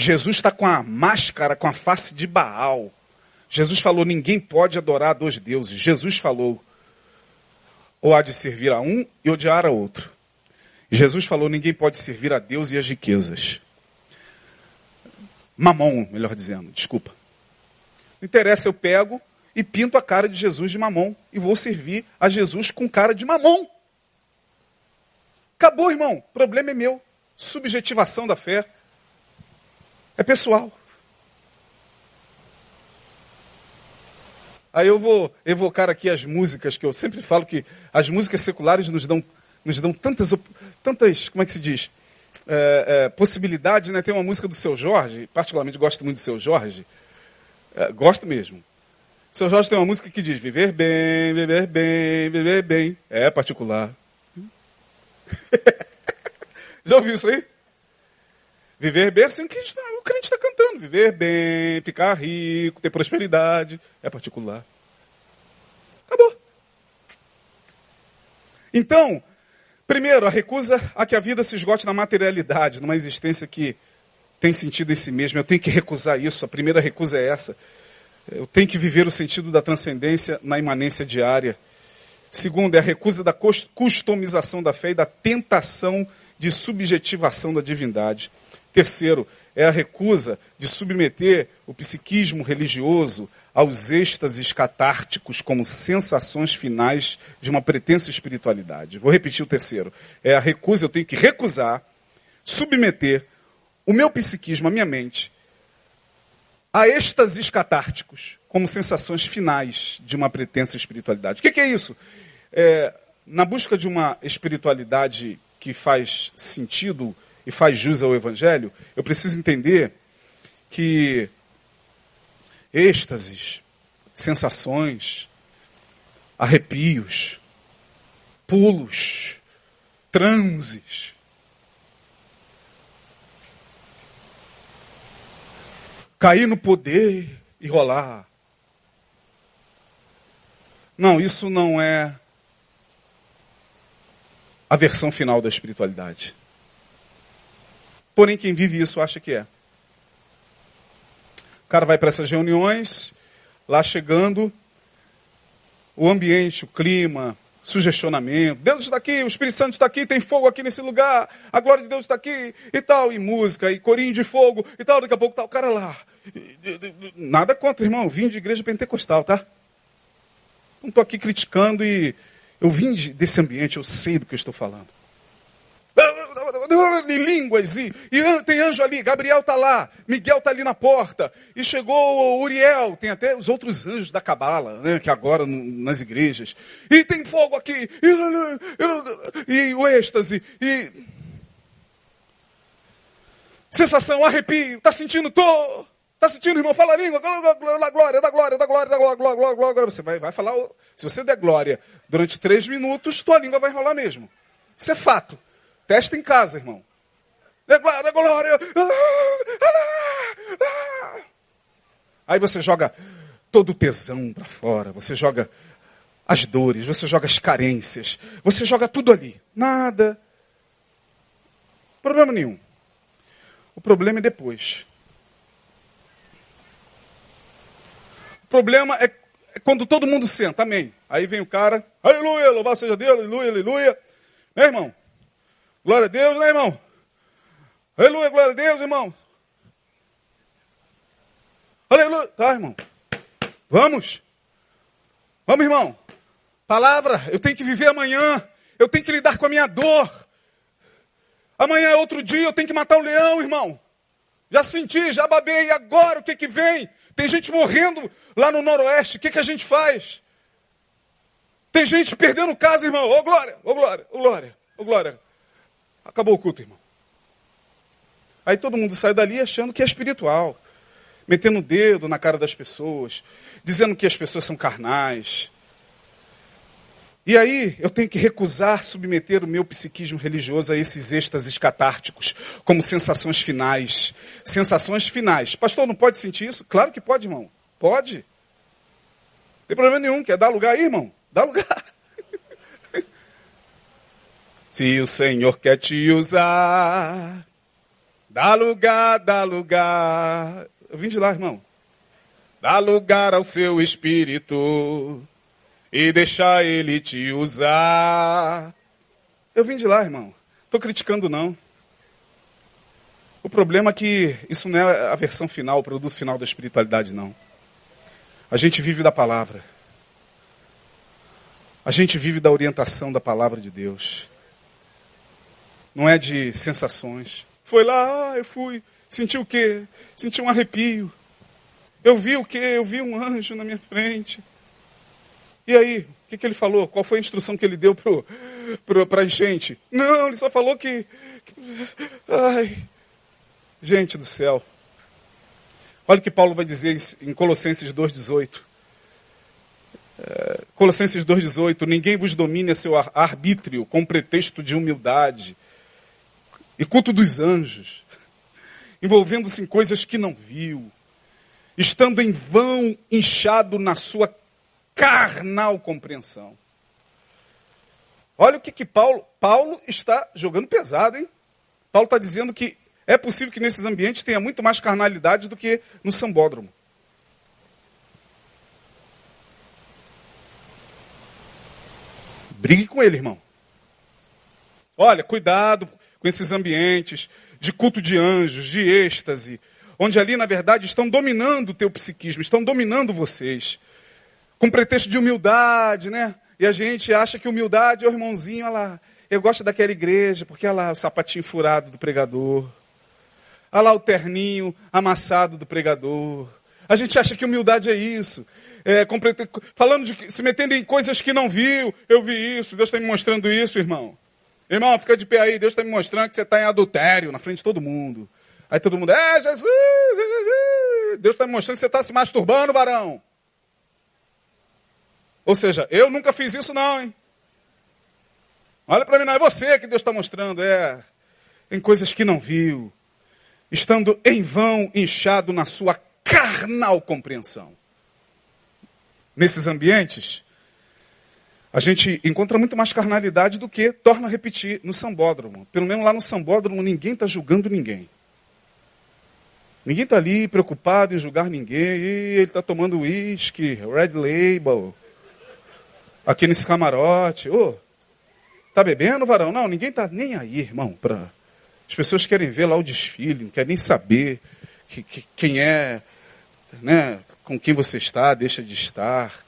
Jesus está com a máscara, com a face de Baal. Jesus falou: ninguém pode adorar dois deuses. Jesus falou: ou há de servir a um e odiar a outro. Jesus falou: ninguém pode servir a Deus e as riquezas. Mamon, melhor dizendo, desculpa. Não interessa, eu pego e pinto a cara de Jesus de mamon e vou servir a Jesus com cara de mamon. Acabou, irmão. Problema é meu. Subjetivação da fé. É pessoal. Aí eu vou evocar aqui as músicas que eu sempre falo que as músicas seculares nos dão, nos dão tantas, tantas, como é que se diz? é, é, possibilidade, né? Tem uma música do seu Jorge, particularmente gosto muito do seu Jorge, é, gosto mesmo. O seu Jorge tem uma música que diz: Viver bem, viver bem, viver bem. É particular. Já ouviu isso aí? Viver bem, assim, o, que tá, o crente está cantando. Viver bem, ficar rico, ter prosperidade. É particular. Acabou. Então, Primeiro, a recusa a que a vida se esgote na materialidade, numa existência que tem sentido em si mesma. Eu tenho que recusar isso. A primeira recusa é essa. Eu tenho que viver o sentido da transcendência na imanência diária. Segundo, é a recusa da customização da fé e da tentação de subjetivação da divindade. Terceiro, é a recusa de submeter o psiquismo religioso aos êxtases catárticos como sensações finais de uma pretensa espiritualidade. Vou repetir o terceiro. É a recusa, eu tenho que recusar, submeter o meu psiquismo, a minha mente, a êxtases catárticos como sensações finais de uma pretensa espiritualidade. O que, é isso? É, na busca de uma espiritualidade que faz sentido e faz jus ao Evangelho, eu preciso entender que êxtases, sensações, arrepios, pulos, transes. Cair no poder e rolar. Não, isso não é a versão final da espiritualidade. Porém, quem vive isso acha que é. O cara vai para essas reuniões, lá chegando, o ambiente, o clima, sugestionamento. Deus está aqui, o Espírito Santo está aqui, tem fogo aqui nesse lugar, a glória de Deus está aqui e tal, e música, e corinho de fogo e tal, daqui a pouco tá o cara lá. Nada contra, irmão, eu vim de igreja pentecostal, tá? Não estou aqui criticando e eu vim desse ambiente, eu sei do que eu estou falando em línguas, e, e tem anjo ali, Gabriel está lá, Miguel está ali na porta, e chegou Uriel, tem até os outros anjos da Cabala, né, que agora nas igrejas, e tem fogo aqui, e, e o êxtase, e sensação, arrepio, está sentindo? Tô. Está sentindo, irmão? Fala a língua, da glória, da glória, da glória, da glória, glória, glória, glória. Você vai, vai falar, se você der glória durante três minutos, tua língua vai rolar mesmo. Isso é fato. Testa em casa, irmão. Declara glória. Aí você joga todo o tesão para fora. Você joga as dores, você joga as carências. Você joga tudo ali. Nada. Problema nenhum. O problema é depois. O problema é, é quando todo mundo senta, amém. Aí vem o cara, aleluia, louvado seja Deus, aleluia, aleluia. Meu irmão, Glória a Deus, né, irmão? Aleluia, glória a Deus, irmão. Aleluia. Tá, irmão. Vamos. Vamos, irmão. Palavra, eu tenho que viver amanhã. Eu tenho que lidar com a minha dor. Amanhã é outro dia, eu tenho que matar o um leão, irmão. Já senti, já babei. E agora o que que vem? Tem gente morrendo lá no noroeste. O que que a gente faz? Tem gente perdendo casa, irmão. Ô, oh, glória, ô, oh, glória, ô, oh, glória, ô, glória. Acabou o culto, irmão. Aí todo mundo sai dali achando que é espiritual, metendo o dedo na cara das pessoas, dizendo que as pessoas são carnais. E aí eu tenho que recusar submeter o meu psiquismo religioso a esses êxtases catárticos, como sensações finais. Sensações finais. Pastor, não pode sentir isso? Claro que pode, irmão. Pode. Não tem problema nenhum. Quer dar lugar aí, irmão? Dá lugar. Se o Senhor quer te usar, dá lugar, dá lugar. Eu vim de lá, irmão. Dá lugar ao seu espírito e deixar ele te usar. Eu vim de lá, irmão. Estou criticando, não. O problema é que isso não é a versão final, o produto final da espiritualidade, não. A gente vive da palavra. A gente vive da orientação da palavra de Deus não é de sensações. Foi lá, eu fui, senti o quê? Senti um arrepio. Eu vi o quê? Eu vi um anjo na minha frente. E aí, o que, que ele falou? Qual foi a instrução que ele deu para a gente? Não, ele só falou que. Ai, gente do céu. Olha o que Paulo vai dizer em Colossenses 2,18. É, Colossenses 2,18: Ninguém vos domine a seu arbítrio com pretexto de humildade e culto dos anjos, envolvendo-se em coisas que não viu, estando em vão inchado na sua carnal compreensão. Olha o que, que Paulo, Paulo está jogando pesado, hein? Paulo está dizendo que é possível que nesses ambientes tenha muito mais carnalidade do que no sambódromo. Brigue com ele, irmão. Olha, cuidado com esses ambientes de culto de anjos, de êxtase, onde ali, na verdade, estão dominando o teu psiquismo, estão dominando vocês, com pretexto de humildade, né? E a gente acha que humildade é o irmãozinho, olha lá, eu gosto daquela igreja, porque olha lá o sapatinho furado do pregador, olha lá o terninho amassado do pregador. A gente acha que humildade é isso. É, falando de se metendo em coisas que não viu, eu vi isso, Deus está me mostrando isso, irmão. Irmão, fica de pé aí, Deus está me mostrando que você está em adultério na frente de todo mundo. Aí todo mundo, é Jesus, é Jesus. Deus está me mostrando que você está se masturbando, varão. Ou seja, eu nunca fiz isso não, hein? Olha para mim, não é você que Deus está mostrando, é em coisas que não viu, estando em vão inchado na sua carnal compreensão. Nesses ambientes, a gente encontra muito mais carnalidade do que, torna a repetir, no sambódromo. Pelo menos lá no sambódromo ninguém está julgando ninguém. Ninguém está ali preocupado em julgar ninguém. E ele está tomando uísque, red label. aqui nesse camarote. Ô, tá bebendo, varão? Não, ninguém tá nem aí, irmão. Pra... As pessoas querem ver lá o desfile, não querem nem saber que, que, quem é, né, com quem você está, deixa de estar.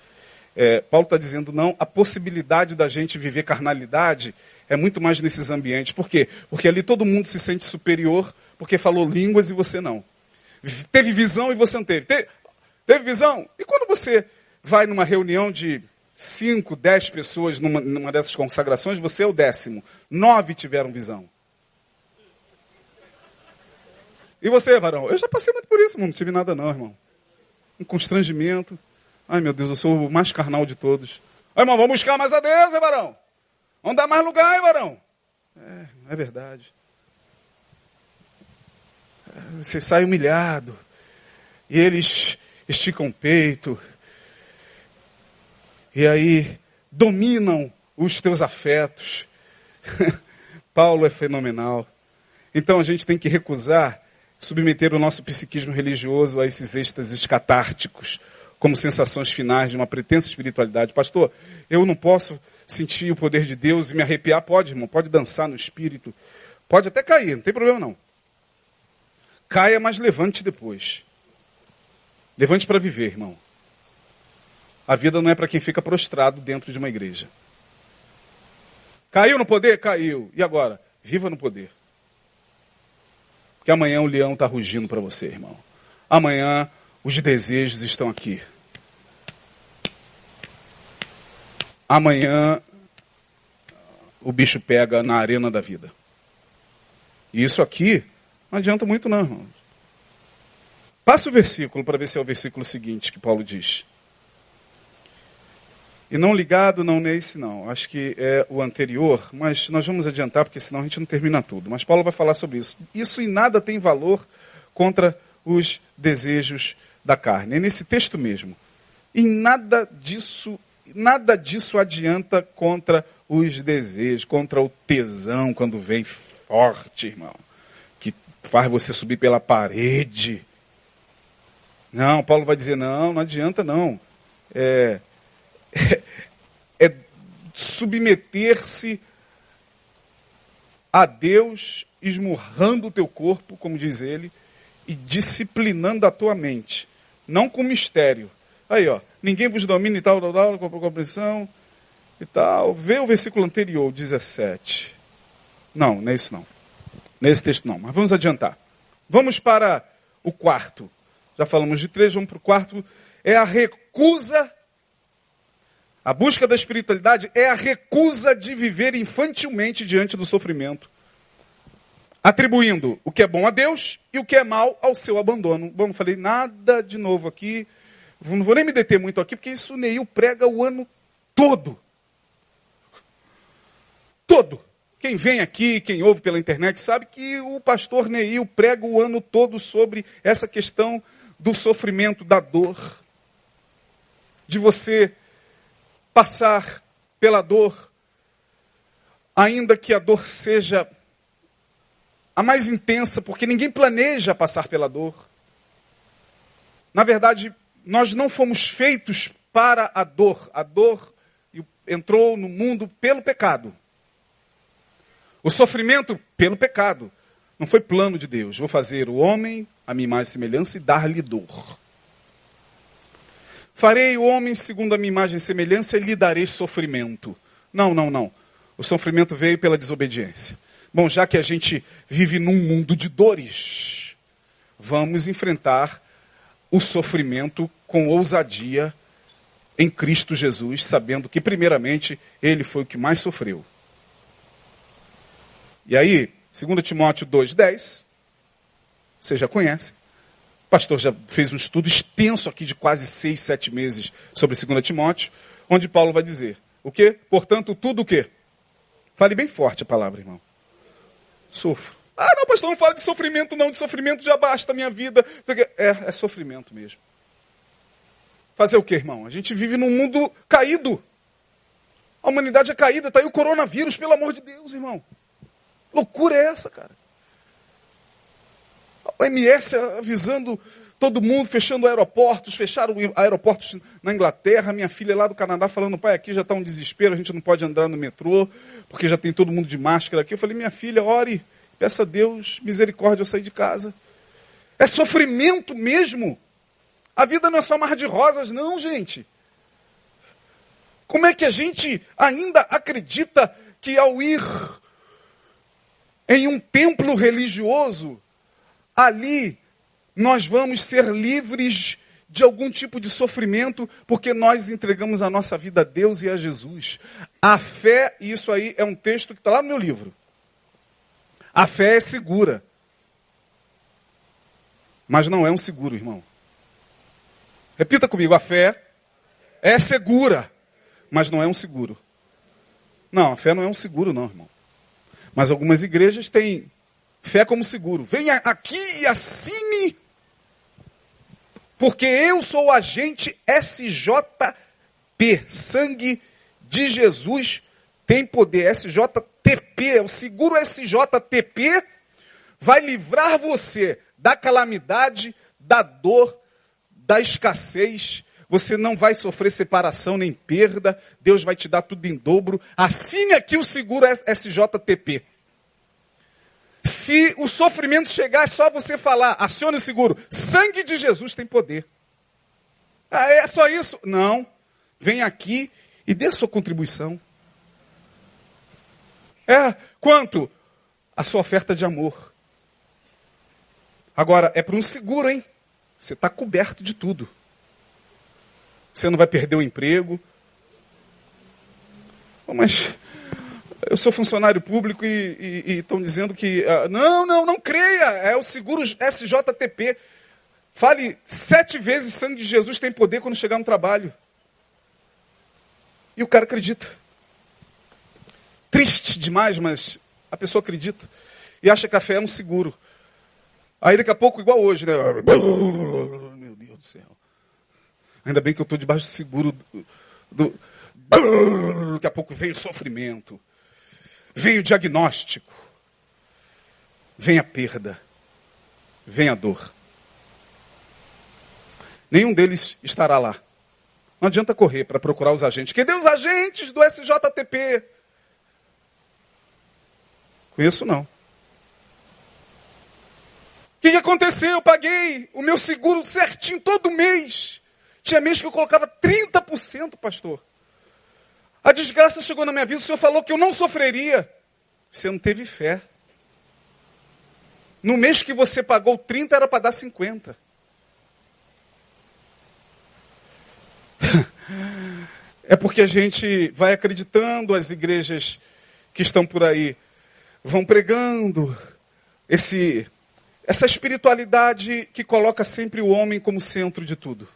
É, Paulo está dizendo, não, a possibilidade da gente viver carnalidade é muito mais nesses ambientes. Por quê? Porque ali todo mundo se sente superior porque falou línguas e você não. Teve visão e você não teve. Teve, teve visão? E quando você vai numa reunião de cinco, dez pessoas numa, numa dessas consagrações, você é o décimo. Nove tiveram visão. E você, varão? Eu já passei muito por isso, não tive nada não, irmão. Um constrangimento. Ai, meu Deus, eu sou o mais carnal de todos. Ai, irmão, vamos buscar mais a Deus, hein, varão? Vamos dar mais lugar, hein, varão? É, é verdade. Você sai humilhado. E eles esticam o peito. E aí dominam os teus afetos. Paulo é fenomenal. Então a gente tem que recusar submeter o nosso psiquismo religioso a esses êxtases catárticos, como sensações finais de uma pretensa espiritualidade. Pastor, eu não posso sentir o poder de Deus e me arrepiar? Pode, irmão, pode dançar no espírito, pode até cair, não tem problema não. Caia, mas levante depois. Levante para viver, irmão. A vida não é para quem fica prostrado dentro de uma igreja. Caiu no poder? Caiu. E agora? Viva no poder. Que amanhã o leão está rugindo para você, irmão. Amanhã os desejos estão aqui. Amanhã o bicho pega na arena da vida. E isso aqui não adianta muito não, irmão. Passa o versículo para ver se é o versículo seguinte que Paulo diz. E não ligado, não nesse, não. Acho que é o anterior, mas nós vamos adiantar, porque senão a gente não termina tudo. Mas Paulo vai falar sobre isso. Isso em nada tem valor contra os desejos da carne. É nesse texto mesmo. E nada disso, nada disso adianta contra os desejos, contra o tesão quando vem forte, irmão. Que faz você subir pela parede. Não, Paulo vai dizer, não, não adianta não. É, é submeter-se a Deus, esmurrando o teu corpo, como diz ele, e disciplinando a tua mente. Não com mistério. Aí, ó, ninguém vos domina e tal, tal, tal, com compreensão e tal. Vê o versículo anterior, 17. Não, não é isso não. Nesse texto não, mas vamos adiantar. Vamos para o quarto. Já falamos de três, vamos para o quarto. É a recusa a busca da espiritualidade é a recusa de viver infantilmente diante do sofrimento, atribuindo o que é bom a Deus e o que é mal ao seu abandono. Bom, não falei nada de novo aqui, não vou nem me deter muito aqui, porque isso Neil prega o ano todo. Todo. Quem vem aqui, quem ouve pela internet, sabe que o pastor Neil prega o ano todo sobre essa questão do sofrimento, da dor, de você passar pela dor, ainda que a dor seja a mais intensa, porque ninguém planeja passar pela dor. Na verdade, nós não fomos feitos para a dor. A dor entrou no mundo pelo pecado. O sofrimento pelo pecado. Não foi plano de Deus. Vou fazer o homem a minha imagem e semelhança e dar-lhe dor. Farei o homem segundo a minha imagem e semelhança e lhe darei sofrimento. Não, não, não. O sofrimento veio pela desobediência. Bom, já que a gente vive num mundo de dores, vamos enfrentar o sofrimento com ousadia em Cristo Jesus, sabendo que, primeiramente, Ele foi o que mais sofreu. E aí, 2 Timóteo 2,10, você já conhece, o pastor já fez um estudo extenso aqui de quase seis, sete meses sobre 2 Timóteo, onde Paulo vai dizer o quê? Portanto, tudo o quê? Fale bem forte a palavra, irmão. Sofro. Ah, não, pastor, não fala de sofrimento, não. De sofrimento já basta a minha vida. É, é sofrimento mesmo. Fazer o quê, irmão? A gente vive num mundo caído. A humanidade é caída. Está aí o coronavírus, pelo amor de Deus, irmão. Loucura é essa, cara? OMS avisando todo mundo, fechando aeroportos, fecharam aeroportos na Inglaterra. Minha filha lá do Canadá falando, pai, aqui já está um desespero, a gente não pode andar no metrô, porque já tem todo mundo de máscara aqui. Eu falei, minha filha, ore, peça a Deus misericórdia eu sair de casa. É sofrimento mesmo. A vida não é só mar de rosas, não, gente. Como é que a gente ainda acredita que ao ir em um templo religioso, ali nós vamos ser livres de algum tipo de sofrimento, porque nós entregamos a nossa vida a Deus e a Jesus. A fé, e isso aí é um texto que está lá no meu livro. A fé é segura. Mas não é um seguro, irmão. Repita comigo, a fé é segura, mas não é um seguro. Não, a fé não é um seguro, não, irmão. Mas algumas igrejas têm fé como seguro. Venha aqui e assine, porque eu sou o agente SJP, sangue de Jesus tem poder. SJTP, é o seguro SJTP vai livrar você da calamidade, da dor, da escassez, você não vai sofrer separação nem perda, Deus vai te dar tudo em dobro. Assine aqui o seguro SJTP. Se o sofrimento chegar, é só você falar, acione o seguro. Sangue de Jesus tem poder. Ah, é só isso? Não. Vem aqui e dê sua contribuição. É quanto? A sua oferta de amor. Agora, é para um seguro, hein? Você está coberto de tudo. Você não vai perder o emprego. Mas eu sou funcionário público e estão dizendo que. Uh, não, não, não creia. É o seguro SJTP. Fale sete vezes sangue de Jesus tem poder quando chegar no trabalho. E o cara acredita. Triste demais, mas a pessoa acredita. E acha que a fé é um seguro. Aí daqui a pouco, igual hoje, né? Meu Deus do céu. Ainda bem que eu estou debaixo do seguro do, do, Daqui a pouco vem o sofrimento. Vem o diagnóstico. Vem a perda. Vem a dor. Nenhum deles estará lá. Não adianta correr para procurar os agentes. Cadê os agentes do SJTP? Conheço não. O que, que aconteceu? Eu paguei o meu seguro certinho todo mês. Tinha mês que eu colocava 30%, pastor. A desgraça chegou na minha vida, o senhor falou que eu não sofreria. Você não teve fé. No mês que você pagou 30 era para dar 50. É porque a gente vai acreditando, as igrejas que estão por aí vão pregando esse essa espiritualidade que coloca sempre o homem como centro de tudo.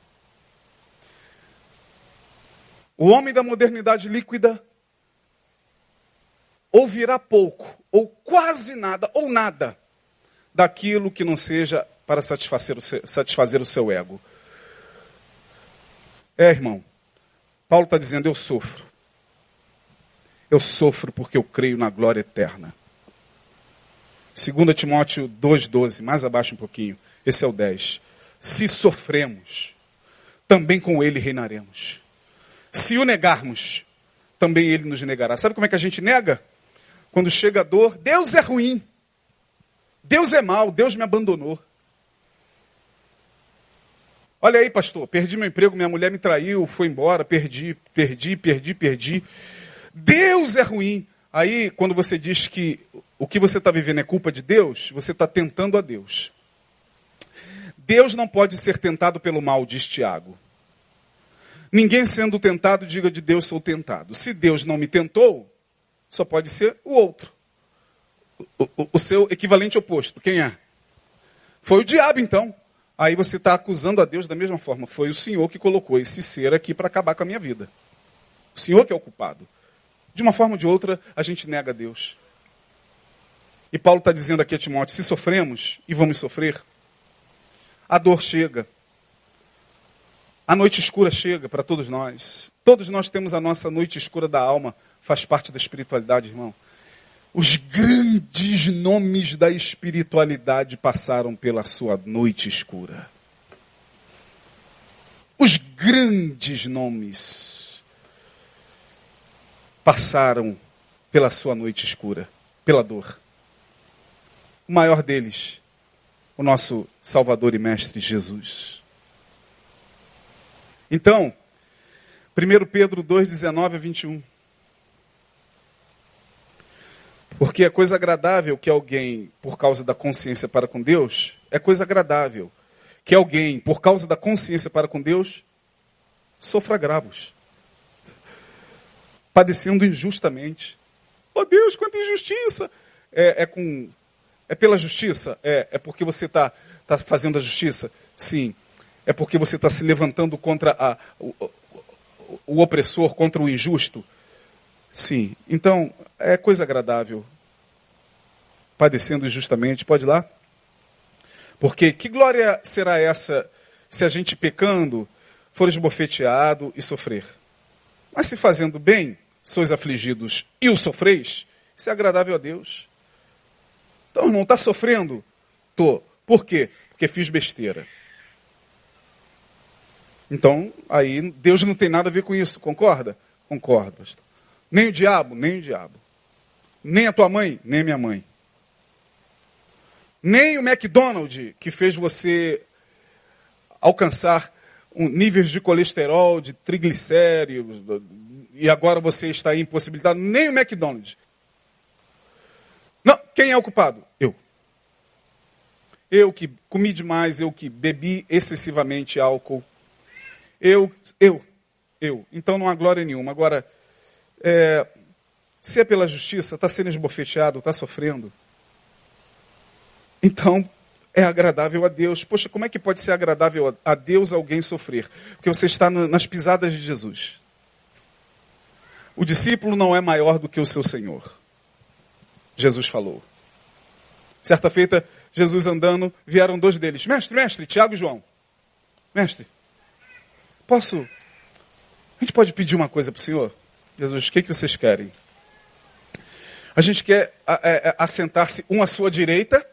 O homem da modernidade líquida ouvirá pouco, ou quase nada, ou nada, daquilo que não seja para satisfazer o seu, satisfazer o seu ego. É, irmão, Paulo está dizendo: eu sofro. Eu sofro porque eu creio na glória eterna. 2 Timóteo 2,12, mais abaixo um pouquinho. Esse é o 10. Se sofremos, também com ele reinaremos. Se o negarmos, também ele nos negará. Sabe como é que a gente nega? Quando chega a dor, Deus é ruim. Deus é mau, Deus me abandonou. Olha aí, pastor, perdi meu emprego, minha mulher me traiu, foi embora, perdi, perdi, perdi, perdi. Deus é ruim. Aí, quando você diz que o que você está vivendo é culpa de Deus, você está tentando a Deus. Deus não pode ser tentado pelo mal, diz Tiago. Ninguém sendo tentado, diga de Deus sou tentado. Se Deus não me tentou, só pode ser o outro. O, o, o seu equivalente oposto. Quem é? Foi o diabo, então. Aí você está acusando a Deus da mesma forma. Foi o Senhor que colocou esse ser aqui para acabar com a minha vida. O Senhor que é o culpado. De uma forma ou de outra, a gente nega a Deus. E Paulo está dizendo aqui a Timóteo: se sofremos, e vamos sofrer, a dor chega. A noite escura chega para todos nós. Todos nós temos a nossa noite escura da alma, faz parte da espiritualidade, irmão. Os grandes nomes da espiritualidade passaram pela sua noite escura. Os grandes nomes passaram pela sua noite escura, pela dor. O maior deles, o nosso Salvador e Mestre Jesus. Então, 1 Pedro 2, 19 a 21. Porque é coisa agradável que alguém, por causa da consciência para com Deus, é coisa agradável que alguém, por causa da consciência para com Deus, sofra agravos, padecendo injustamente. Oh Deus, quanta injustiça! É, é, com, é pela justiça? É, é porque você está tá fazendo a justiça? Sim. É porque você está se levantando contra a, o, o, opressor, contra o injusto? Sim. Então, é coisa agradável. Padecendo injustamente, pode ir lá? Porque que glória será essa se a gente pecando for esbofeteado e sofrer? Mas se fazendo bem, sois afligidos e o sofreis, isso é agradável a Deus. Então, irmão, está sofrendo? Tô. Por quê? Porque fiz besteira. Então, aí Deus não tem nada a ver com isso, concorda? Concordo, pastor. Nem o diabo, nem o diabo. Nem a tua mãe, nem a minha mãe. Nem o McDonald's que fez você alcançar um, níveis de colesterol, de triglicéridos, e agora você está impossibilitado. Nem o McDonald's. Não, quem é o culpado? Eu. Eu que comi demais, eu que bebi excessivamente álcool. Eu, eu, eu. Então não há glória nenhuma. Agora, é, se é pela justiça, está sendo esbofeteado, está sofrendo. Então, é agradável a Deus. Poxa, como é que pode ser agradável a Deus alguém sofrer? Porque você está nas pisadas de Jesus. O discípulo não é maior do que o seu Senhor. Jesus falou. Certa feita, Jesus andando, vieram dois deles. Mestre, mestre, Tiago e João. Mestre, posso. A gente pode pedir uma coisa para o Senhor? Jesus, o que, que vocês querem? A gente quer é, é, assentar-se um à sua direita.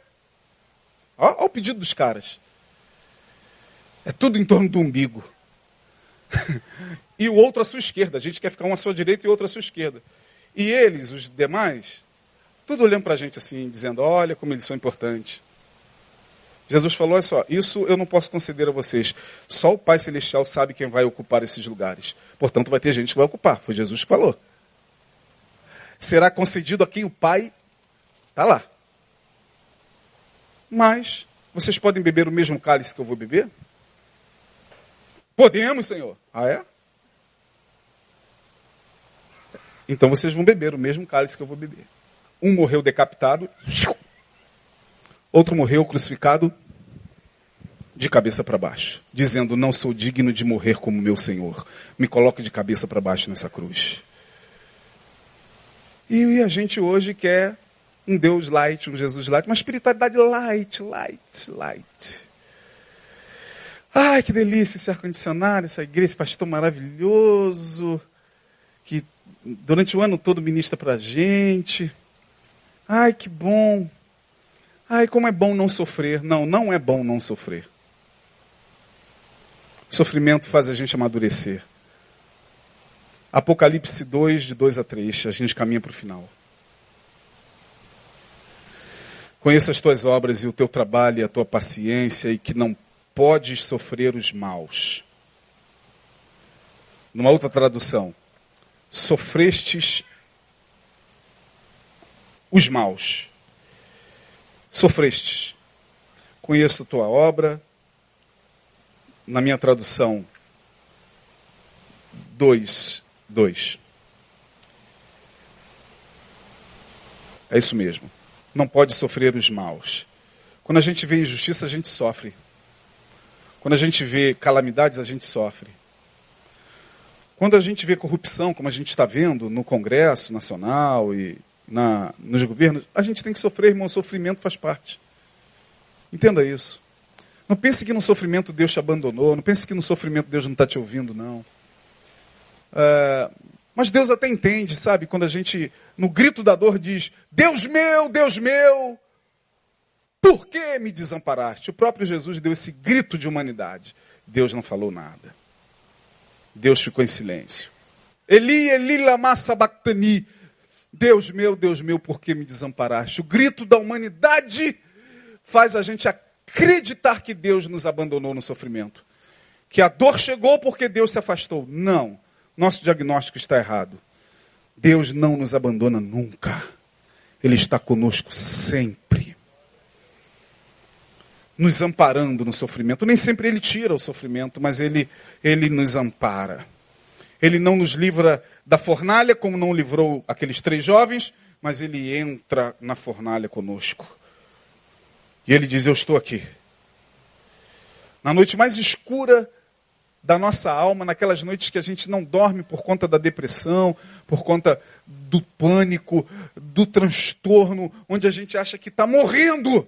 Olha o pedido dos caras. É tudo em torno do umbigo. e o outro à sua esquerda. A gente quer ficar um à sua direita e outro à sua esquerda. E eles, os demais, tudo olhando para a gente assim, dizendo: olha como eles são importantes. Jesus falou: olha só, isso eu não posso conceder a vocês. Só o Pai Celestial sabe quem vai ocupar esses lugares. Portanto, vai ter gente que vai ocupar. Foi Jesus que falou será concedido a quem o Pai está lá. Mas, vocês podem beber o mesmo cálice que eu vou beber? Podemos, Senhor. Ah, é? Então vocês vão beber o mesmo cálice que eu vou beber. Um morreu decapitado, outro morreu crucificado de cabeça para baixo, dizendo: Não sou digno de morrer como meu Senhor. Me coloque de cabeça para baixo nessa cruz. E a gente hoje quer um Deus light, um Jesus light, uma espiritualidade light, light, light. Ai, que delícia esse ar-condicionado, essa igreja, esse pastor maravilhoso, que durante o ano todo ministra para a gente. Ai, que bom. Ai, como é bom não sofrer. Não, não é bom não sofrer. Sofrimento faz a gente amadurecer. Apocalipse 2, de 2 a 3, a gente caminha para o final. Conheça as tuas obras e o teu trabalho e a tua paciência e que não podes sofrer os maus. Numa outra tradução, sofrestes os maus. Sofrestes. Conheço tua obra. Na minha tradução, 2, 2. É isso mesmo. Não pode sofrer os maus. Quando a gente vê injustiça, a gente sofre. Quando a gente vê calamidades, a gente sofre. Quando a gente vê corrupção, como a gente está vendo no Congresso Nacional e na, nos governos, a gente tem que sofrer, irmão. O sofrimento faz parte. Entenda isso. Não pense que no sofrimento Deus te abandonou. Não pense que no sofrimento Deus não está te ouvindo, não. Uh, Mas Deus até entende, sabe? Quando a gente, no grito da dor, diz: Deus meu, Deus meu, por que me desamparaste? O próprio Jesus deu esse grito de humanidade. Deus não falou nada. Deus ficou em silêncio. Eli, Eli, lama sabachthani. Deus meu, Deus meu, por que me desamparaste? O grito da humanidade faz a gente acreditar que Deus nos abandonou no sofrimento. Que a dor chegou porque Deus se afastou. Não. Nosso diagnóstico está errado. Deus não nos abandona nunca. Ele está conosco sempre. Nos amparando no sofrimento. Nem sempre ele tira o sofrimento, mas ele, ele nos ampara. Ele não nos livra da fornalha, como não livrou aqueles três jovens, mas ele entra na fornalha conosco. E ele diz: Eu estou aqui. Na noite mais escura da nossa alma, naquelas noites que a gente não dorme por conta da depressão, por conta do pânico, do transtorno, onde a gente acha que está morrendo.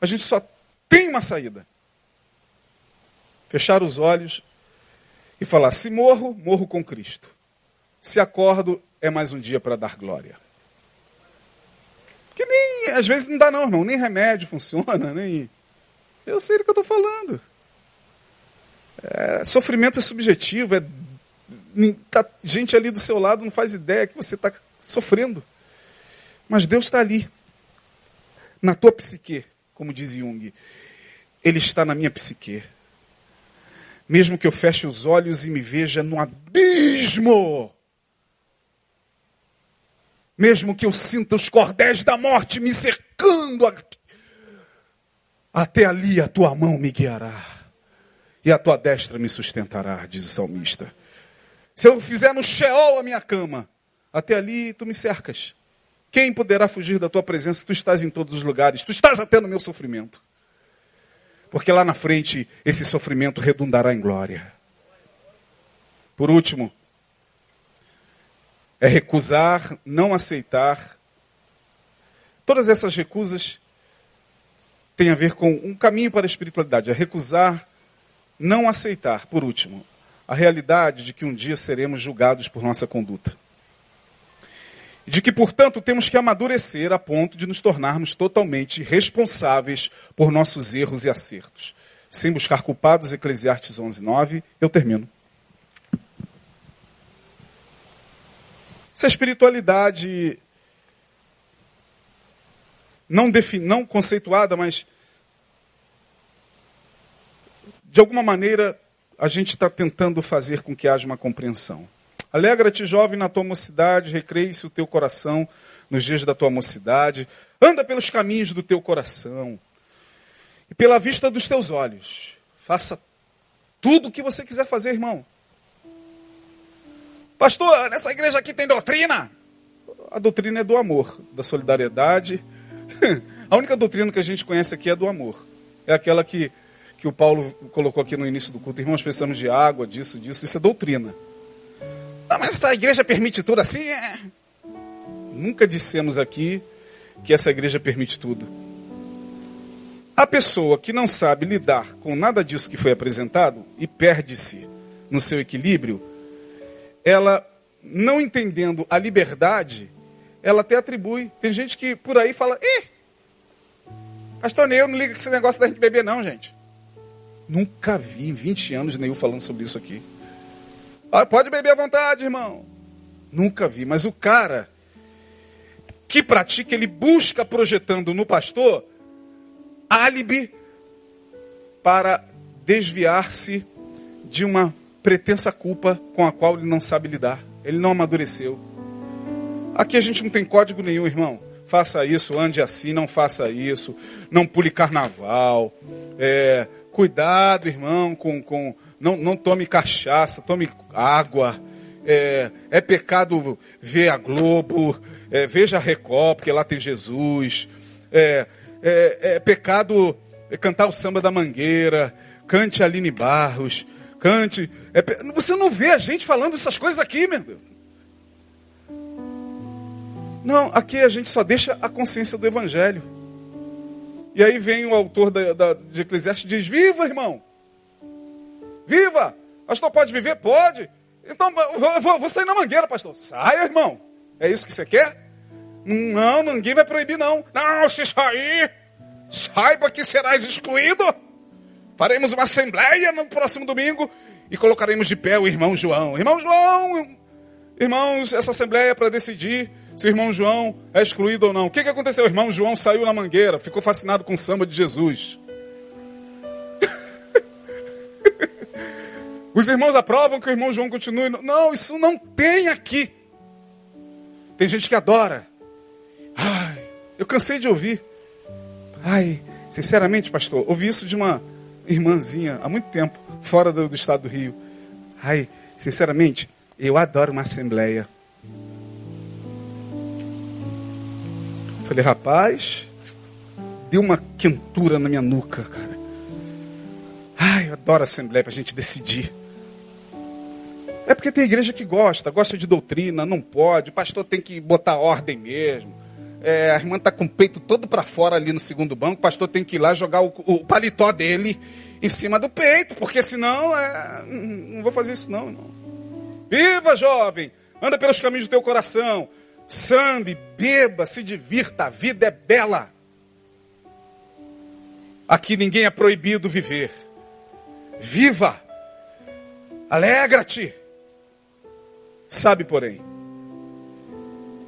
A gente só tem uma saída: fechar os olhos e falar: se morro, morro com Cristo. Se acordo, é mais um dia para dar glória. Que nem, às vezes não dá não, irmão, nem remédio funciona, nem. Eu sei do que eu estou falando. É, sofrimento é subjetivo, é, tá, gente ali do seu lado não faz ideia que você está sofrendo. Mas Deus está ali, na tua psique, como diz Jung. Ele está na minha psique. Mesmo que eu feche os olhos e me veja no abismo. Mesmo que eu sinta os cordéis da morte me cercando. Até ali a tua mão me guiará e a tua destra me sustentará, diz o salmista. Se eu fizer no Sheol a minha cama, até ali tu me cercas. Quem poderá fugir da tua presença? Tu estás em todos os lugares, tu estás até no meu sofrimento. Porque lá na frente esse sofrimento redundará em glória. Por último, é recusar, não aceitar. Todas essas recusas têm a ver com um caminho para a espiritualidade, é recusar não aceitar, por último, a realidade de que um dia seremos julgados por nossa conduta. De que, portanto, temos que amadurecer a ponto de nos tornarmos totalmente responsáveis por nossos erros e acertos. Sem buscar culpados, Eclesiastes 11, 9, eu termino. Se a espiritualidade não, defin... não conceituada, mas de alguma maneira, a gente está tentando fazer com que haja uma compreensão. Alegra-te, jovem, na tua mocidade, recreie-se o teu coração nos dias da tua mocidade, anda pelos caminhos do teu coração e pela vista dos teus olhos. Faça tudo o que você quiser fazer, irmão. Pastor, nessa igreja aqui tem doutrina. A doutrina é do amor, da solidariedade. A única doutrina que a gente conhece aqui é do amor. É aquela que que o Paulo colocou aqui no início do culto. Irmãos, precisamos de água, disso, disso. Isso é doutrina. Ah, mas essa igreja permite tudo assim? É. Nunca dissemos aqui que essa igreja permite tudo. A pessoa que não sabe lidar com nada disso que foi apresentado e perde-se no seu equilíbrio, ela, não entendendo a liberdade, ela até atribui. Tem gente que por aí fala, ih, pastor Neu, não liga com esse negócio da gente beber não, gente. Nunca vi em 20 anos nenhum falando sobre isso aqui. Ah, pode beber à vontade, irmão. Nunca vi. Mas o cara que pratica, ele busca projetando no pastor álibi para desviar-se de uma pretensa culpa com a qual ele não sabe lidar. Ele não amadureceu. Aqui a gente não tem código nenhum, irmão. Faça isso, ande assim, não faça isso. Não pule carnaval. É, Cuidado, irmão, com, com não, não tome cachaça, tome água. É, é pecado ver a Globo, é, veja a Record, porque lá tem Jesus. É, é, é pecado cantar o samba da mangueira, cante Aline Barros, cante. É, você não vê a gente falando essas coisas aqui, meu Deus. Não, aqui a gente só deixa a consciência do Evangelho. E aí vem o autor da, da, de Eclesiastes e diz: Viva, irmão! Viva! Pastor, pode viver? Pode. Então, vou, vou, vou sair na mangueira, pastor. Saia, irmão. É isso que você quer? Não, ninguém vai proibir, não. Não, se sair, saiba que serás excluído. Faremos uma assembleia no próximo domingo e colocaremos de pé o irmão João. Irmão João, irmãos, essa assembleia é para decidir se o irmão João é excluído ou não. O que, que aconteceu? O irmão João saiu na mangueira, ficou fascinado com o samba de Jesus. Os irmãos aprovam que o irmão João continue. Não, isso não tem aqui. Tem gente que adora. Ai, eu cansei de ouvir. Ai, sinceramente, pastor, ouvi isso de uma irmãzinha há muito tempo, fora do, do estado do Rio. Ai, sinceramente, eu adoro uma assembleia. Falei, rapaz, deu uma quentura na minha nuca, cara. Ai, eu adoro assembleia para a gente decidir. É porque tem igreja que gosta, gosta de doutrina, não pode, o pastor tem que botar ordem mesmo. É, a irmã está com o peito todo para fora ali no segundo banco, o pastor tem que ir lá jogar o, o paletó dele em cima do peito, porque senão é, não vou fazer isso não. Viva, jovem! Anda pelos caminhos do teu coração. Sambe, beba, se divirta, a vida é bela. Aqui ninguém é proibido viver. Viva! Alegra-te! Sabe, porém,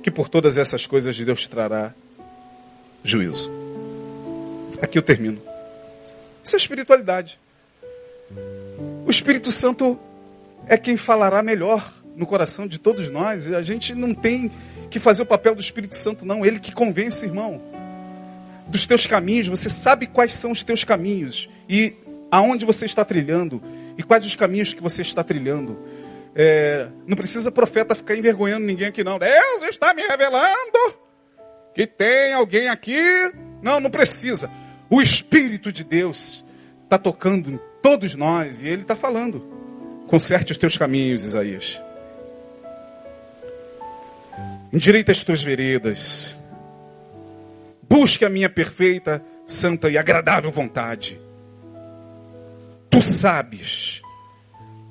que por todas essas coisas Deus trará juízo. Aqui eu termino. Isso é espiritualidade. O Espírito Santo é quem falará melhor no coração de todos nós. A gente não tem que fazer o papel do Espírito Santo, não. Ele que convence, irmão. Dos teus caminhos, você sabe quais são os teus caminhos e aonde você está trilhando e quais os caminhos que você está trilhando. É, não precisa profeta ficar envergonhando ninguém aqui, não. Deus está me revelando que tem alguém aqui. Não, não precisa. O Espírito de Deus está tocando em todos nós e Ele está falando. Conserte os teus caminhos, Isaías. Endireita as tuas veredas. Busque a minha perfeita, santa e agradável vontade. Tu sabes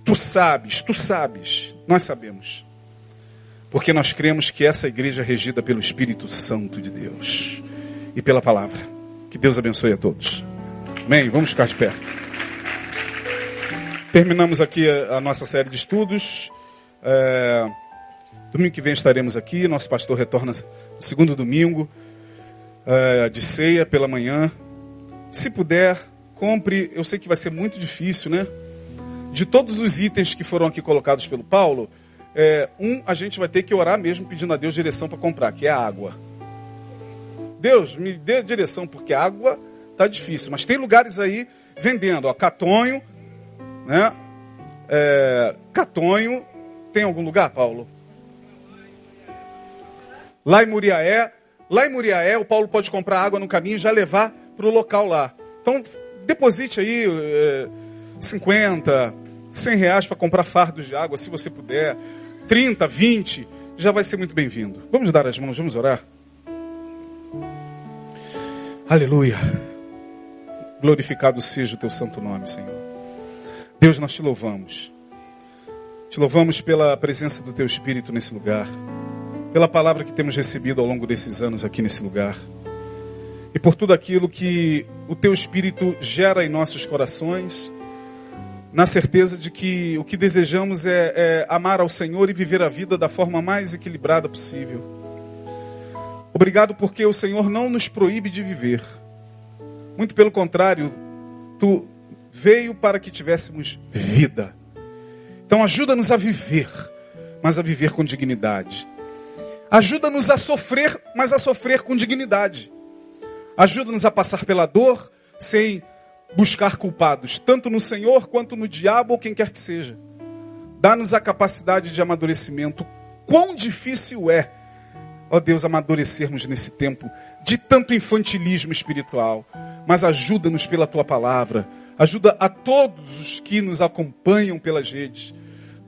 Tu sabes, tu sabes, nós sabemos. Porque nós cremos que essa igreja é regida pelo Espírito Santo de Deus e pela palavra. Que Deus abençoe a todos. Amém? Vamos ficar de pé. Terminamos aqui a, nossa série de estudos. É, domingo que vem estaremos aqui. Nosso pastor retorna no segundo domingo é, de ceia pela manhã. Se puder, compre. Eu sei que vai ser muito difícil, né? De todos os itens que foram aqui colocados pelo Paulo, é, um a gente vai ter que orar mesmo pedindo a Deus direção para comprar, que é a água. Deus, me dê direção, porque a água tá difícil. Mas tem lugares aí vendendo, ó, Catonho, né? É, Catonho, tem algum lugar, Paulo? Lá em Muriaé, lá em Muriaé, o Paulo pode comprar água no caminho e já levar para o local lá. Então, deposite aí é, 50, 100 reais para comprar fardos de água, se você puder. 30, 20, já vai ser muito bem-vindo. Vamos dar as mãos, vamos orar. Aleluia. Glorificado seja o teu santo nome, Senhor. Deus, nós te louvamos. Te louvamos pela presença do teu Espírito nesse lugar, pela palavra que temos recebido ao longo desses anos aqui nesse lugar, e por tudo aquilo que o teu Espírito gera em nossos corações na certeza de que o que desejamos é, é, amar ao Senhor e viver a vida da forma mais equilibrada possível. Obrigado porque o Senhor não nos proíbe de viver. Muito pelo contrário, tu veio para que tivéssemos vida. Então ajuda-nos a viver, mas a viver com dignidade. Ajuda-nos a sofrer, mas a sofrer com dignidade. Ajuda-nos a passar pela dor sem buscar culpados, tanto no Senhor quanto no diabo ou quem quer que seja. Dá-nos a capacidade de amadurecimento. Quão difícil é, ó Deus, amadurecermos nesse tempo de tanto infantilismo espiritual. Mas ajuda-nos pela tua palavra. Ajuda a todos os que nos acompanham pelas redes.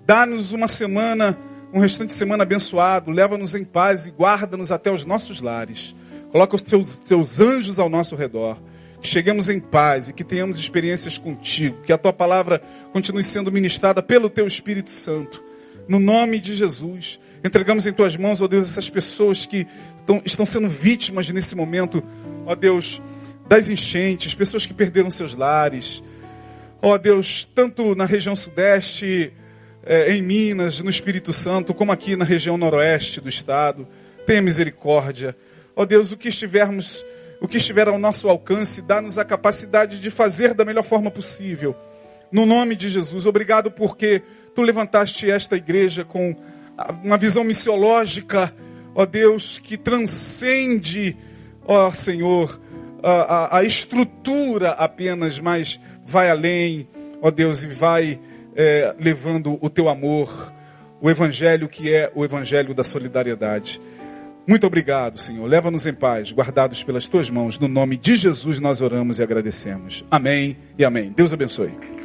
Dá-nos uma semana, um restante de semana abençoado. Leva-nos em paz e guarda-nos até os nossos lares. Coloca os teus, teus anjos ao nosso redor que cheguemos em paz e que tenhamos experiências contigo, que a tua palavra continue sendo ministrada pelo teu Espírito Santo. No nome de Jesus. Entregamos em tuas mãos, ó Deus, essas pessoas que estão, estão sendo vítimas nesse momento, ó Deus, das enchentes, pessoas que perderam seus lares. Ó Deus, tanto na região sudeste, eh, em Minas, no Espírito Santo, como aqui na região noroeste do estado. Tenha misericórdia. Ó Deus, o que estivermos, o que estiver ao nosso alcance, dá-nos a capacidade de fazer da melhor forma possível. No nome de Jesus, obrigado porque tu levantaste esta igreja com uma visão missiológica, ó Deus, que transcende, ó Senhor, a, a, a estrutura apenas, mas vai além, ó Deus, e vai é, levando o teu amor, o evangelho que é o evangelho da solidariedade. Muito obrigado, Senhor. Leva-nos em paz, guardados pelas tuas mãos. No nome de Jesus nós oramos e agradecemos. Amém e amém. Deus abençoe.